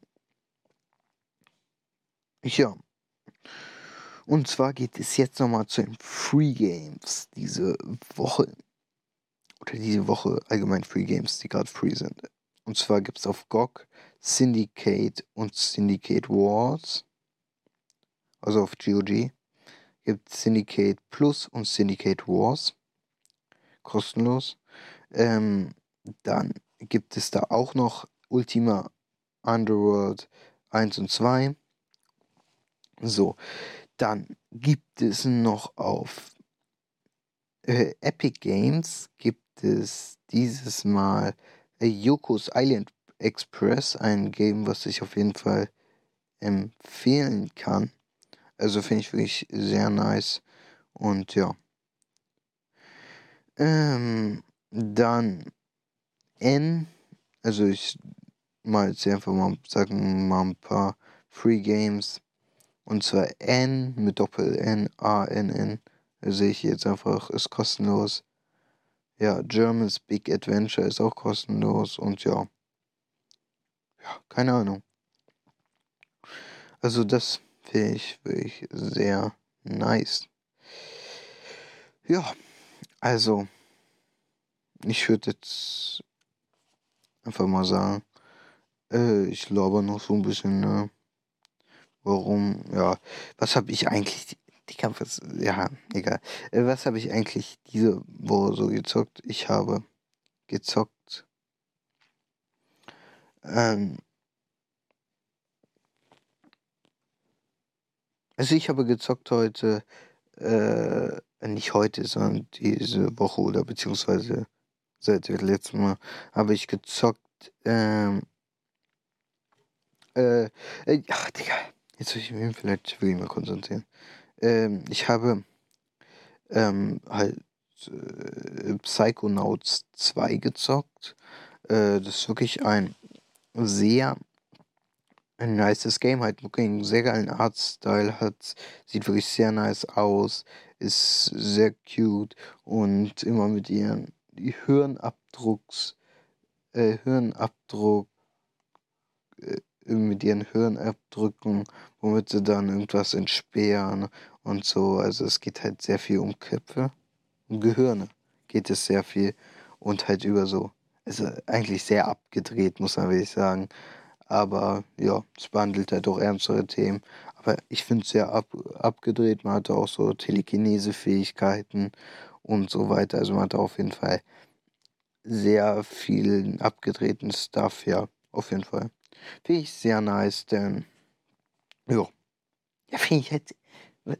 Ja. Und zwar geht es jetzt nochmal zu den Free Games diese Woche. Oder diese Woche allgemein Free Games, die gerade free sind. Und zwar gibt es auf GOG Syndicate und Syndicate Wars. Also auf GOG. Gibt Syndicate Plus und Syndicate Wars. Kostenlos. Ähm, dann gibt es da auch noch Ultima Underworld 1 und 2. So, dann gibt es noch auf äh, Epic Games gibt es dieses Mal äh, Yokos Island Express, ein Game, was ich auf jeden Fall empfehlen kann. Also finde ich wirklich sehr nice. Und ja. Ähm, dann N, also ich mal jetzt einfach mal sagen, mal ein paar Free Games. Und zwar N mit Doppel-N, A-N-N. Sehe ich jetzt einfach, ist kostenlos. Ja, German's Big Adventure ist auch kostenlos und ja. Ja, keine Ahnung. Also das finde ich wirklich sehr nice. Ja, also ich würde jetzt einfach mal sagen, äh, ich glaube noch so ein bisschen, ne? Warum, ja, was habe ich eigentlich, die Kampf ist, ja, egal. Äh, was habe ich eigentlich diese Woche so gezockt? Ich habe gezockt. Ähm, also ich habe gezockt heute, äh, nicht heute, sondern diese Woche oder beziehungsweise seit dem letzten Mal habe ich gezockt, ähm, äh, äh ach, Digga. Jetzt will ich mich vielleicht wirklich mal konzentrieren. Ähm, ich habe ähm, halt äh, Psychonauts 2 gezockt. Äh, das ist wirklich ein sehr ein nices Game, halt wirklich einen sehr geilen Artstyle hat, sieht wirklich sehr nice aus, ist sehr cute und immer mit ihren Hirnabdrucks, äh, Hirnabdruck, äh, mit ihren Hirnabdrücken, womit sie dann irgendwas entsperren und so. Also es geht halt sehr viel um Köpfe, um Gehirne geht es sehr viel und halt über so, also eigentlich sehr abgedreht, muss man wirklich sagen. Aber ja, es behandelt halt auch ernstere Themen. Aber ich finde es sehr ab, abgedreht. Man hatte auch so Telekinese-Fähigkeiten und so weiter. Also man hatte auf jeden Fall sehr viel abgedrehten Stuff, ja, auf jeden Fall. Finde ich sehr nice, denn, ja, ja, finde ich halt,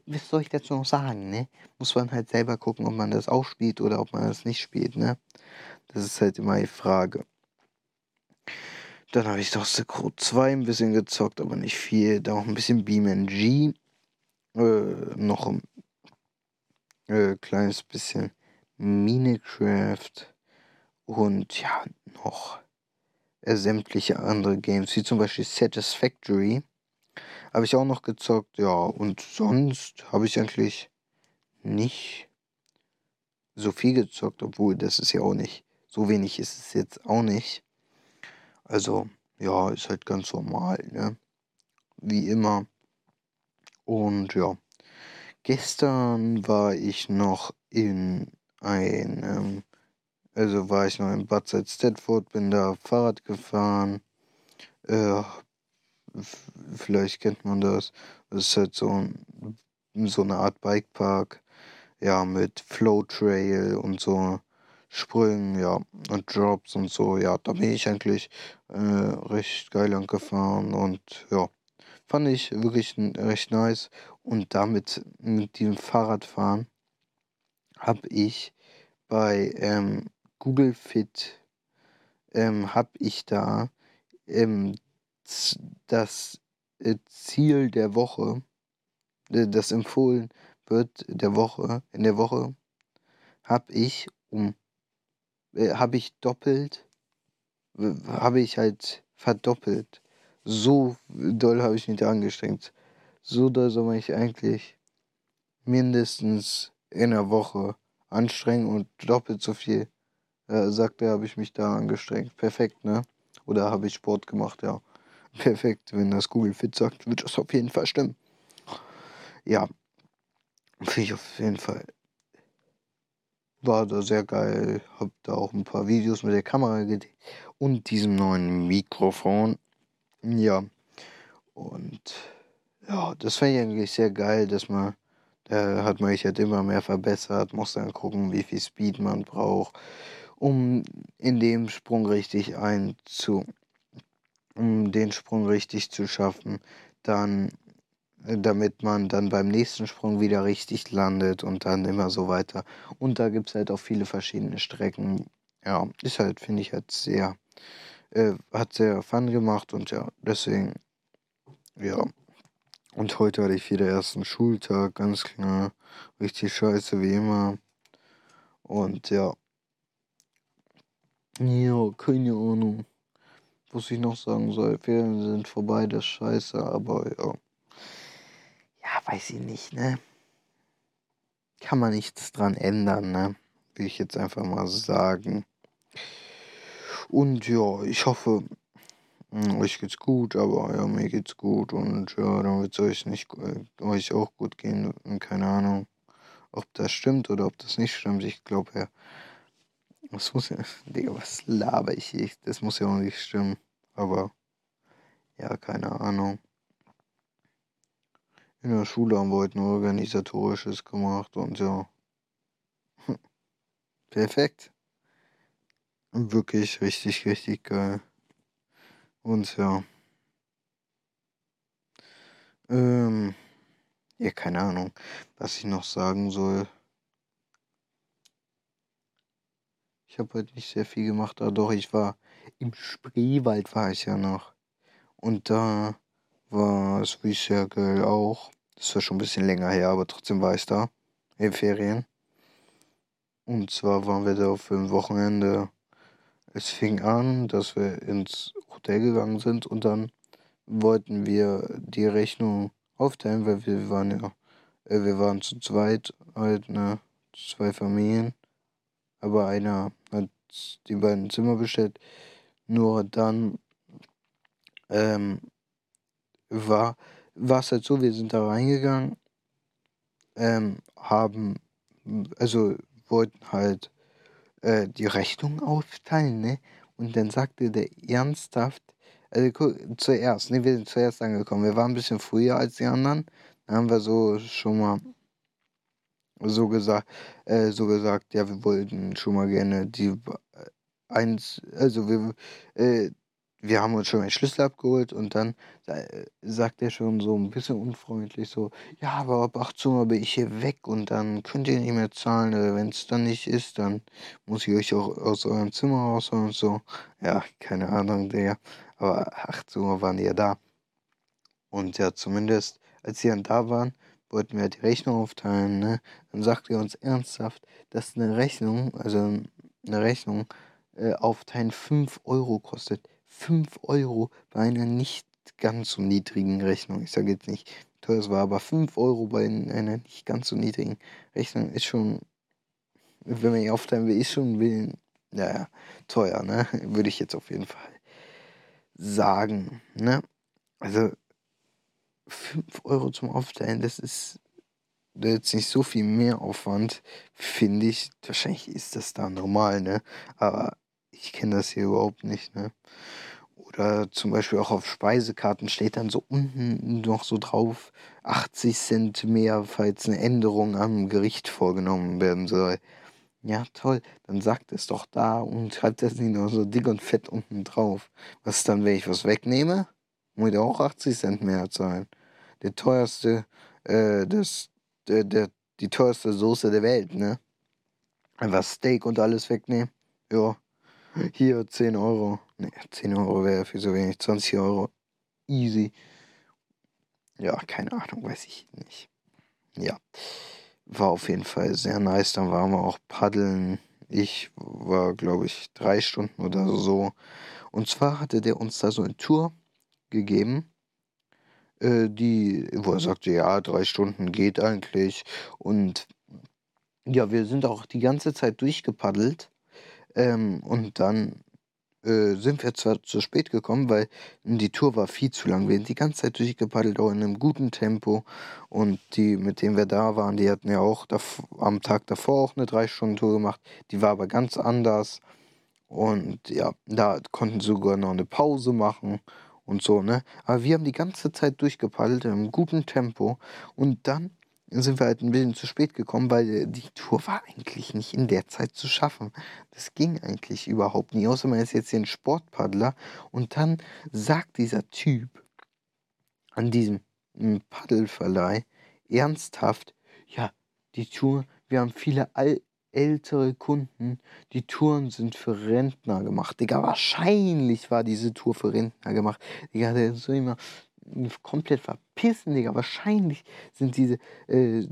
was soll ich dazu noch sagen, ne? Muss man halt selber gucken, ob man das auch spielt oder ob man das nicht spielt, ne? Das ist halt immer die Frage. Dann habe ich doch Crew 2 ein bisschen gezockt, aber nicht viel. Da auch ein bisschen BeamNG. Äh, noch ein äh, kleines bisschen Minecraft. Und ja, noch sämtliche andere Games, wie zum Beispiel Satisfactory. Habe ich auch noch gezockt, ja. Und sonst habe ich eigentlich nicht so viel gezockt, obwohl das ist ja auch nicht, so wenig ist es jetzt auch nicht. Also, ja, ist halt ganz normal, ne? Wie immer. Und ja, gestern war ich noch in einem, also war ich noch in Bad Salzdetford, bin da Fahrrad gefahren. Äh, vielleicht kennt man das. Das ist halt so, so eine Art Bikepark. Ja, mit Flow Trail und so Sprüngen, ja, und Drops und so. Ja, da bin ich eigentlich äh, recht geil angefahren und ja, fand ich wirklich recht nice. Und damit mit dem Fahrradfahren habe ich bei ähm, Google Fit ähm, habe ich da ähm, das äh, Ziel der Woche, äh, das empfohlen wird der Woche, in der Woche, habe ich um, äh, habe ich doppelt, habe ich halt verdoppelt. So doll habe ich mich da angestrengt. So doll soll man sich eigentlich mindestens in der Woche anstrengen und doppelt so viel. Äh, sagt er, habe ich mich da angestrengt. Perfekt, ne? Oder habe ich Sport gemacht, ja. Perfekt. Wenn das Google Fit sagt, wird das auf jeden Fall stimmen. Ja. Finde ich auf jeden Fall. War da sehr geil. Hab da auch ein paar Videos mit der Kamera gedreht. Und diesem neuen Mikrofon. Ja. Und ja, das fand ich eigentlich sehr geil, dass man, da hat man sich halt immer mehr verbessert, muss dann gucken, wie viel Speed man braucht, um in dem Sprung richtig einzu, um den Sprung richtig zu schaffen, dann damit man dann beim nächsten Sprung wieder richtig landet und dann immer so weiter. Und da gibt es halt auch viele verschiedene Strecken. Ja, ist halt, finde ich, halt sehr, äh, hat sehr Fun gemacht und ja, deswegen, ja. Und heute hatte ich wieder ersten Schultag, ganz klar. Richtig scheiße wie immer. Und ja. Ja, keine Ahnung was ich noch sagen soll. Ferien sind vorbei, das ist scheiße, aber ja. Ja, weiß ich nicht, ne? Kann man nichts dran ändern, ne? Will ich jetzt einfach mal sagen. Und ja, ich hoffe, hm, euch geht's gut, aber ja, mir geht's gut und ja, dann wird es euch nicht euch auch gut gehen. Keine Ahnung, ob das stimmt oder ob das nicht stimmt. Ich glaube ja. Das muss ja. Digga, was laber ich hier? Das muss ja auch nicht stimmen. Aber ja, keine Ahnung. In der Schule haben wir heute ein organisatorisches gemacht und ja. Perfekt. Wirklich richtig, richtig geil. Und ja. Ähm. Ja, keine Ahnung, was ich noch sagen soll. Ich habe heute nicht sehr viel gemacht, aber doch, ich war im Spreewald war ich ja noch. Und da war es wirklich sehr geil auch. Das war schon ein bisschen länger her, aber trotzdem war ich da. In Ferien. Und zwar waren wir da auf dem Wochenende. Es fing an, dass wir ins Hotel gegangen sind und dann wollten wir die Rechnung aufteilen, weil wir waren ja, äh, wir waren zu zweit, halt, ne, zwei Familien. Aber einer die beiden Zimmer bestellt. Nur dann ähm, war es halt so, wir sind da reingegangen, ähm, haben, also wollten halt äh, die Rechnung aufteilen, ne? Und dann sagte der ernsthaft, also zuerst, ne, wir sind zuerst angekommen. Wir waren ein bisschen früher als die anderen. Dann haben wir so schon mal so gesagt, äh, so gesagt, ja, wir wollten schon mal gerne die äh, eins, also wir, äh, wir haben uns schon einen Schlüssel abgeholt und dann äh, sagt er schon so ein bisschen unfreundlich so, ja, aber ab 18 Uhr bin ich hier weg und dann könnt ihr nicht mehr zahlen. Wenn es dann nicht ist, dann muss ich euch auch aus eurem Zimmer rausholen und so. Ja, keine Ahnung, der. Aber 18 Uhr waren die ja da. Und ja, zumindest, als sie dann da waren, wollten wir die Rechnung aufteilen, ne? Dann sagt er uns ernsthaft, dass eine Rechnung, also eine Rechnung, äh, aufteilen 5 Euro kostet. 5 Euro bei einer nicht ganz so niedrigen Rechnung. Ich sage jetzt nicht, teuer es war, aber 5 Euro bei einer nicht ganz so niedrigen Rechnung ist schon, wenn man ihn aufteilen will, ist schon will, ja, teuer, ne? Würde ich jetzt auf jeden Fall sagen, ne? Also 5 Euro zum Aufteilen, das ist jetzt nicht so viel mehr Aufwand, finde ich. Wahrscheinlich ist das da normal, ne? Aber ich kenne das hier überhaupt nicht, ne? Oder zum Beispiel auch auf Speisekarten steht dann so unten noch so drauf 80 Cent mehr, falls eine Änderung am Gericht vorgenommen werden soll. Ja, toll, dann sagt es doch da und schreibt das nicht nur so dick und fett unten drauf. Was dann, wenn ich was wegnehme? Muss ich auch 80 Cent mehr zahlen. Der teuerste, äh, das, der, der, die teuerste Soße der Welt, ne? Einfach Steak und alles wegnehmen. Ja, hier 10 Euro. Ne, 10 Euro wäre für so wenig. 20 Euro. Easy. Ja, keine Ahnung, weiß ich nicht. Ja. War auf jeden Fall sehr nice. Dann waren wir auch paddeln. Ich war, glaube ich, drei Stunden oder so. Und zwar hatte der uns da so eine Tour gegeben, die, wo er sagte, ja, drei Stunden geht eigentlich. Und ja, wir sind auch die ganze Zeit durchgepaddelt. Ähm, und dann äh, sind wir zwar zu spät gekommen, weil die Tour war viel zu lang. Wir sind die ganze Zeit durchgepaddelt, auch in einem guten Tempo. Und die, mit denen wir da waren, die hatten ja auch am Tag davor auch eine 3-Stunden-Tour gemacht. Die war aber ganz anders. Und ja, da konnten sie sogar noch eine Pause machen und so, ne? Aber wir haben die ganze Zeit durchgepaddelt in einem guten Tempo. Und dann sind wir halt ein bisschen zu spät gekommen, weil die Tour war eigentlich nicht in der Zeit zu schaffen. Das ging eigentlich überhaupt nicht, außer man ist jetzt hier ein Sportpaddler. Und dann sagt dieser Typ an diesem hm, Paddelverleih ernsthaft, ja, die Tour, wir haben viele all ältere Kunden, die Touren sind für Rentner gemacht. Digga, wahrscheinlich war diese Tour für Rentner gemacht. Digga, der ist so immer komplett verpissen, Digga. Wahrscheinlich sind diese äh,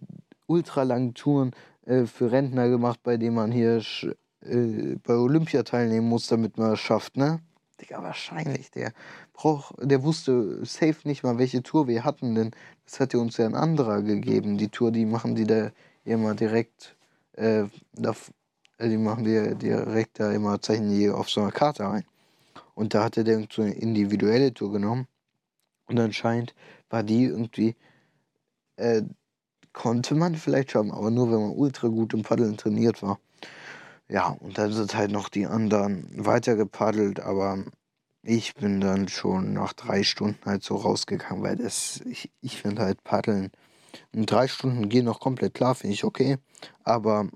ultralangen Touren äh, für Rentner gemacht, bei denen man hier äh, bei Olympia teilnehmen muss, damit man es schafft, ne? Digga, wahrscheinlich. Der brauch, der wusste safe nicht mal, welche Tour wir hatten, denn das hat ja uns ja ein anderer gegeben. Die Tour, die machen die da immer direkt, äh, da, äh, die machen die direkt da immer, zeichnen die auf so einer Karte ein. Und da hat er dann so eine individuelle Tour genommen. Und anscheinend war die irgendwie, äh, konnte man vielleicht schon, aber nur wenn man ultra gut im Paddeln trainiert war. Ja, und dann sind halt noch die anderen weiter gepaddelt, aber ich bin dann schon nach drei Stunden halt so rausgegangen, weil das, ich, ich finde halt Paddeln, drei Stunden gehen noch komplett klar, finde ich okay, aber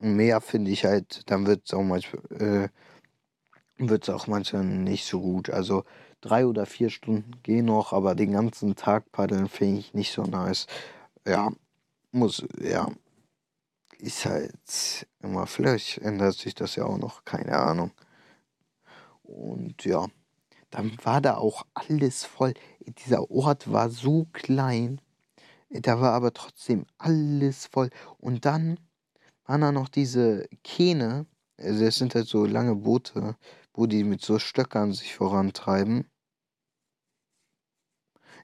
mehr finde ich halt, dann wird es auch manchmal, äh, auch manchmal nicht so gut. Also drei oder vier Stunden gehen noch, aber den ganzen Tag paddeln finde ich nicht so nice. Ja, muss, ja, ist halt immer, vielleicht ändert sich das ja auch noch, keine Ahnung. Und ja, dann war da auch alles voll. Dieser Ort war so klein, da war aber trotzdem alles voll. Und dann waren da noch diese Kähne, also das sind halt so lange Boote, wo die mit so Stöckern sich vorantreiben.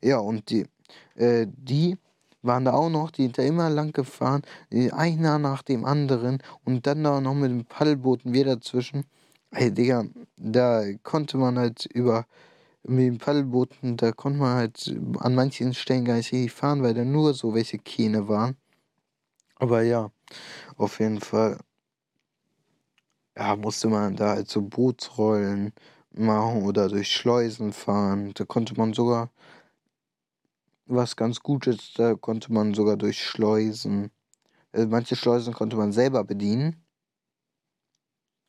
Ja, und die, äh, die waren da auch noch, die sind da immer lang gefahren, einer nach dem anderen und dann da noch mit dem Paddelbooten wir dazwischen. Ey, Digga, da konnte man halt über, mit dem Paddelbooten, da konnte man halt an manchen Stellen gar nicht richtig fahren, weil da nur so welche Kähne waren. Aber ja, auf jeden Fall ja, musste man da halt so Bootsrollen machen oder durch Schleusen fahren. Da konnte man sogar, was ganz gut ist, da konnte man sogar durch Schleusen, also manche Schleusen konnte man selber bedienen.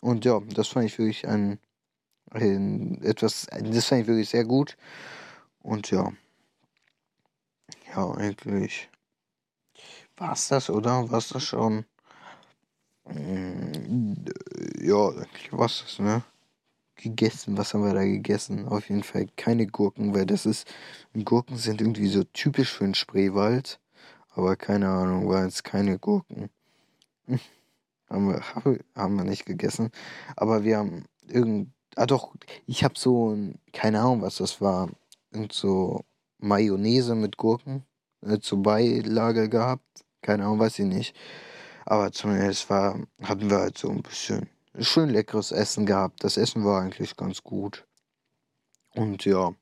Und ja, das fand ich wirklich ein, ein etwas, das fand ich wirklich sehr gut. Und ja, ja, eigentlich war es das, oder? War es das schon? Mm, ja, eigentlich war es das, ne? Gegessen, was haben wir da gegessen? Auf jeden Fall keine Gurken, weil das ist, Gurken sind irgendwie so typisch für den Spreewald. Aber keine Ahnung, war jetzt keine Gurken. haben, wir, haben wir nicht gegessen. Aber wir haben irgend, ah doch, ich habe so, keine Ahnung, was das war. irgend so Mayonnaise mit Gurken äh, zur Beilage gehabt. Keine Ahnung, weiß ich nicht. Aber zumindest war, hatten wir halt so ein bisschen schön leckeres Essen gehabt. Das Essen war eigentlich ganz gut. Und ja,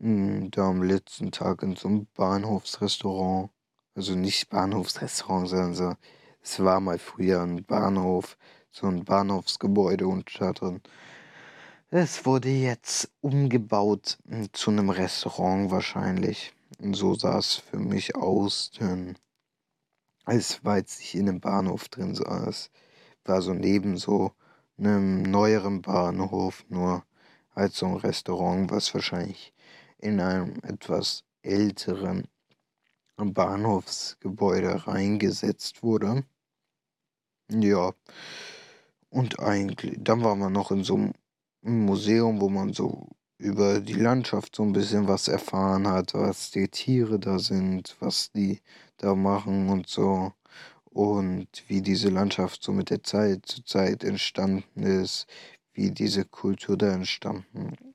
hm, da am letzten Tag in so einem Bahnhofsrestaurant, also nicht Bahnhofsrestaurant, sondern so, es war mal früher ein Bahnhof, so ein Bahnhofsgebäude und da drin. Es wurde jetzt umgebaut hm, zu einem Restaurant wahrscheinlich. So sah es für mich aus, denn es war jetzt in einem Bahnhof drin, es war so neben so einem neueren Bahnhof, nur halt so ein Restaurant, was wahrscheinlich in einem etwas älteren Bahnhofsgebäude reingesetzt wurde. Ja, und eigentlich, dann war man noch in so einem Museum, wo man so über die Landschaft so ein bisschen was erfahren hat, was die Tiere da sind, was die da machen und so. Und wie diese Landschaft so mit der Zeit zu Zeit entstanden ist, wie diese Kultur da entstanden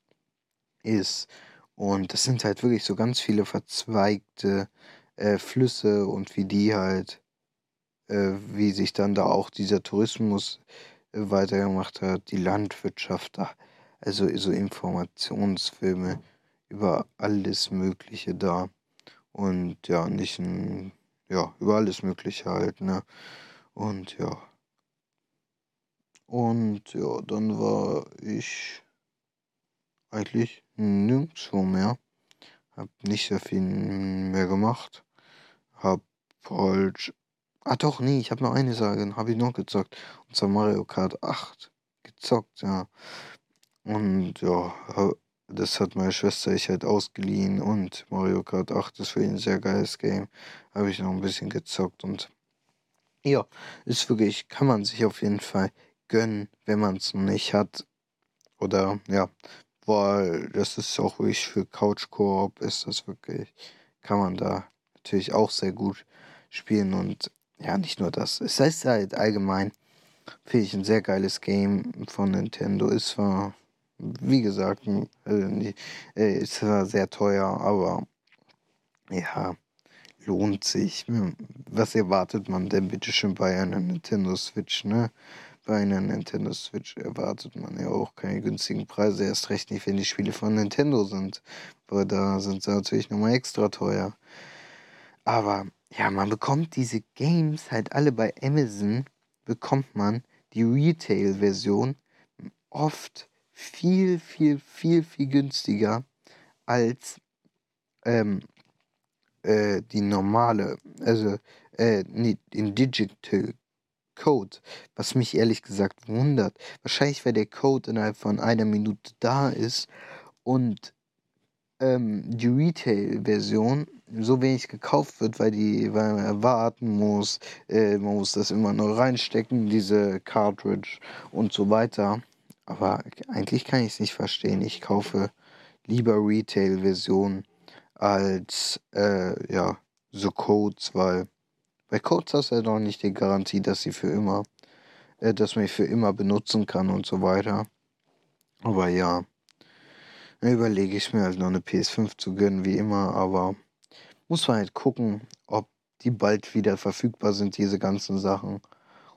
ist. Und das sind halt wirklich so ganz viele verzweigte äh, Flüsse und wie die halt, äh, wie sich dann da auch dieser Tourismus weitergemacht hat, die Landwirtschaft da, also so Informationsfilme über alles Mögliche da. Und ja, nicht ein, ja, über alles Mögliche halt, ne? Und ja. Und ja, dann war ich eigentlich nirgendwo mehr. Hab nicht sehr viel mehr gemacht. Hab halt. Ah doch, nee, ich hab noch eine Sache, hab ich noch gezockt. Und zwar Mario Kart 8 gezockt, ja. Und ja, das hat meine Schwester ich halt ausgeliehen und Mario Kart 8 ist für ihn ein sehr geiles Game. Habe ich noch ein bisschen gezockt und ja, ist wirklich, kann man sich auf jeden Fall gönnen, wenn man es noch nicht hat. Oder ja, weil das ist auch wirklich für Couch Koop ist das wirklich, kann man da natürlich auch sehr gut spielen und ja, nicht nur das. Es heißt halt allgemein, finde ich ein sehr geiles Game von Nintendo. Ist zwar, wie gesagt, äh, ist zwar sehr teuer, aber ja, lohnt sich. Was erwartet man denn bitte schon bei einer Nintendo Switch, ne? Bei einer Nintendo Switch erwartet man ja auch keine günstigen Preise, erst recht nicht, wenn die Spiele von Nintendo sind. Weil da sind sie natürlich nochmal extra teuer. Aber ja, man bekommt diese Games halt alle bei Amazon, bekommt man die Retail-Version oft viel, viel, viel, viel günstiger als ähm, äh, die normale, also äh, in Digital Code, was mich ehrlich gesagt wundert. Wahrscheinlich, weil der Code innerhalb von einer Minute da ist und ähm, die Retail-Version so wenig gekauft wird, weil die, weil man warten muss, äh, man muss das immer noch reinstecken, diese Cartridge und so weiter. Aber eigentlich kann ich es nicht verstehen. Ich kaufe lieber Retail-Version als äh, ja so Codes, weil bei Codes hast du ja noch nicht die Garantie, dass sie für immer, äh, dass man für immer benutzen kann und so weiter. Aber ja, überlege ich mir halt noch eine PS5 zu gönnen, wie immer, aber muss man halt gucken, ob die bald wieder verfügbar sind, diese ganzen Sachen.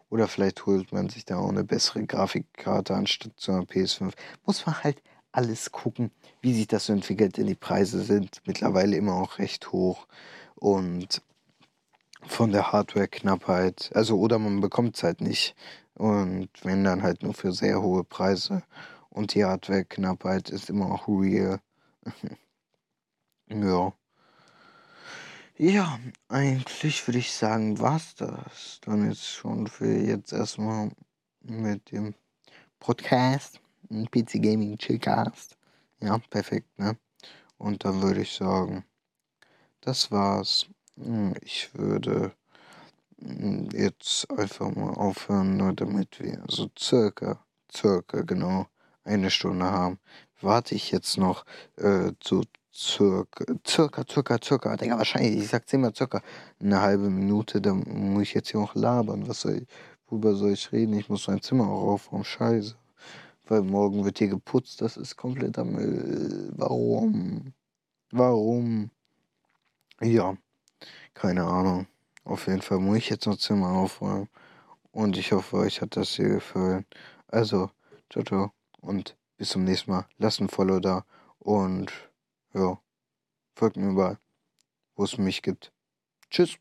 Oder vielleicht holt man sich da auch eine bessere Grafikkarte anstatt zu einer PS5. Muss man halt alles gucken, wie sich das so entwickelt, denn die Preise sind mittlerweile immer auch recht hoch. Und von der Hardware-Knappheit. Also, oder man bekommt es halt nicht. Und wenn dann halt nur für sehr hohe Preise. Und die Hardware-Knappheit ist immer auch real. ja. Ja, eigentlich würde ich sagen, war's das. Dann jetzt schon für jetzt erstmal mit dem Podcast. PC Gaming Chillcast. Ja, perfekt, ne? Und dann würde ich sagen, das war's. Hm, ich würde hm, jetzt einfach mal aufhören, nur damit wir so circa, circa genau eine Stunde haben. Warte ich jetzt noch äh, zu circa, circa, circa, circa, Digga, wahrscheinlich, ich sag zehnmal circa eine halbe Minute, dann muss ich jetzt hier noch labern. Was soll ich, worüber soll ich reden? Ich muss mein Zimmer auch aufräumen, scheiße. Weil morgen wird hier geputzt, das ist kompletter Müll. Warum? Warum? Ja, keine Ahnung. Auf jeden Fall muss ich jetzt noch Zimmer aufräumen. Und ich hoffe, euch hat das hier gefallen. Also, ciao, ciao. Und bis zum nächsten Mal. Lasst ein Follow da. Und ja, folgt mir überall, wo es mich gibt. Tschüss.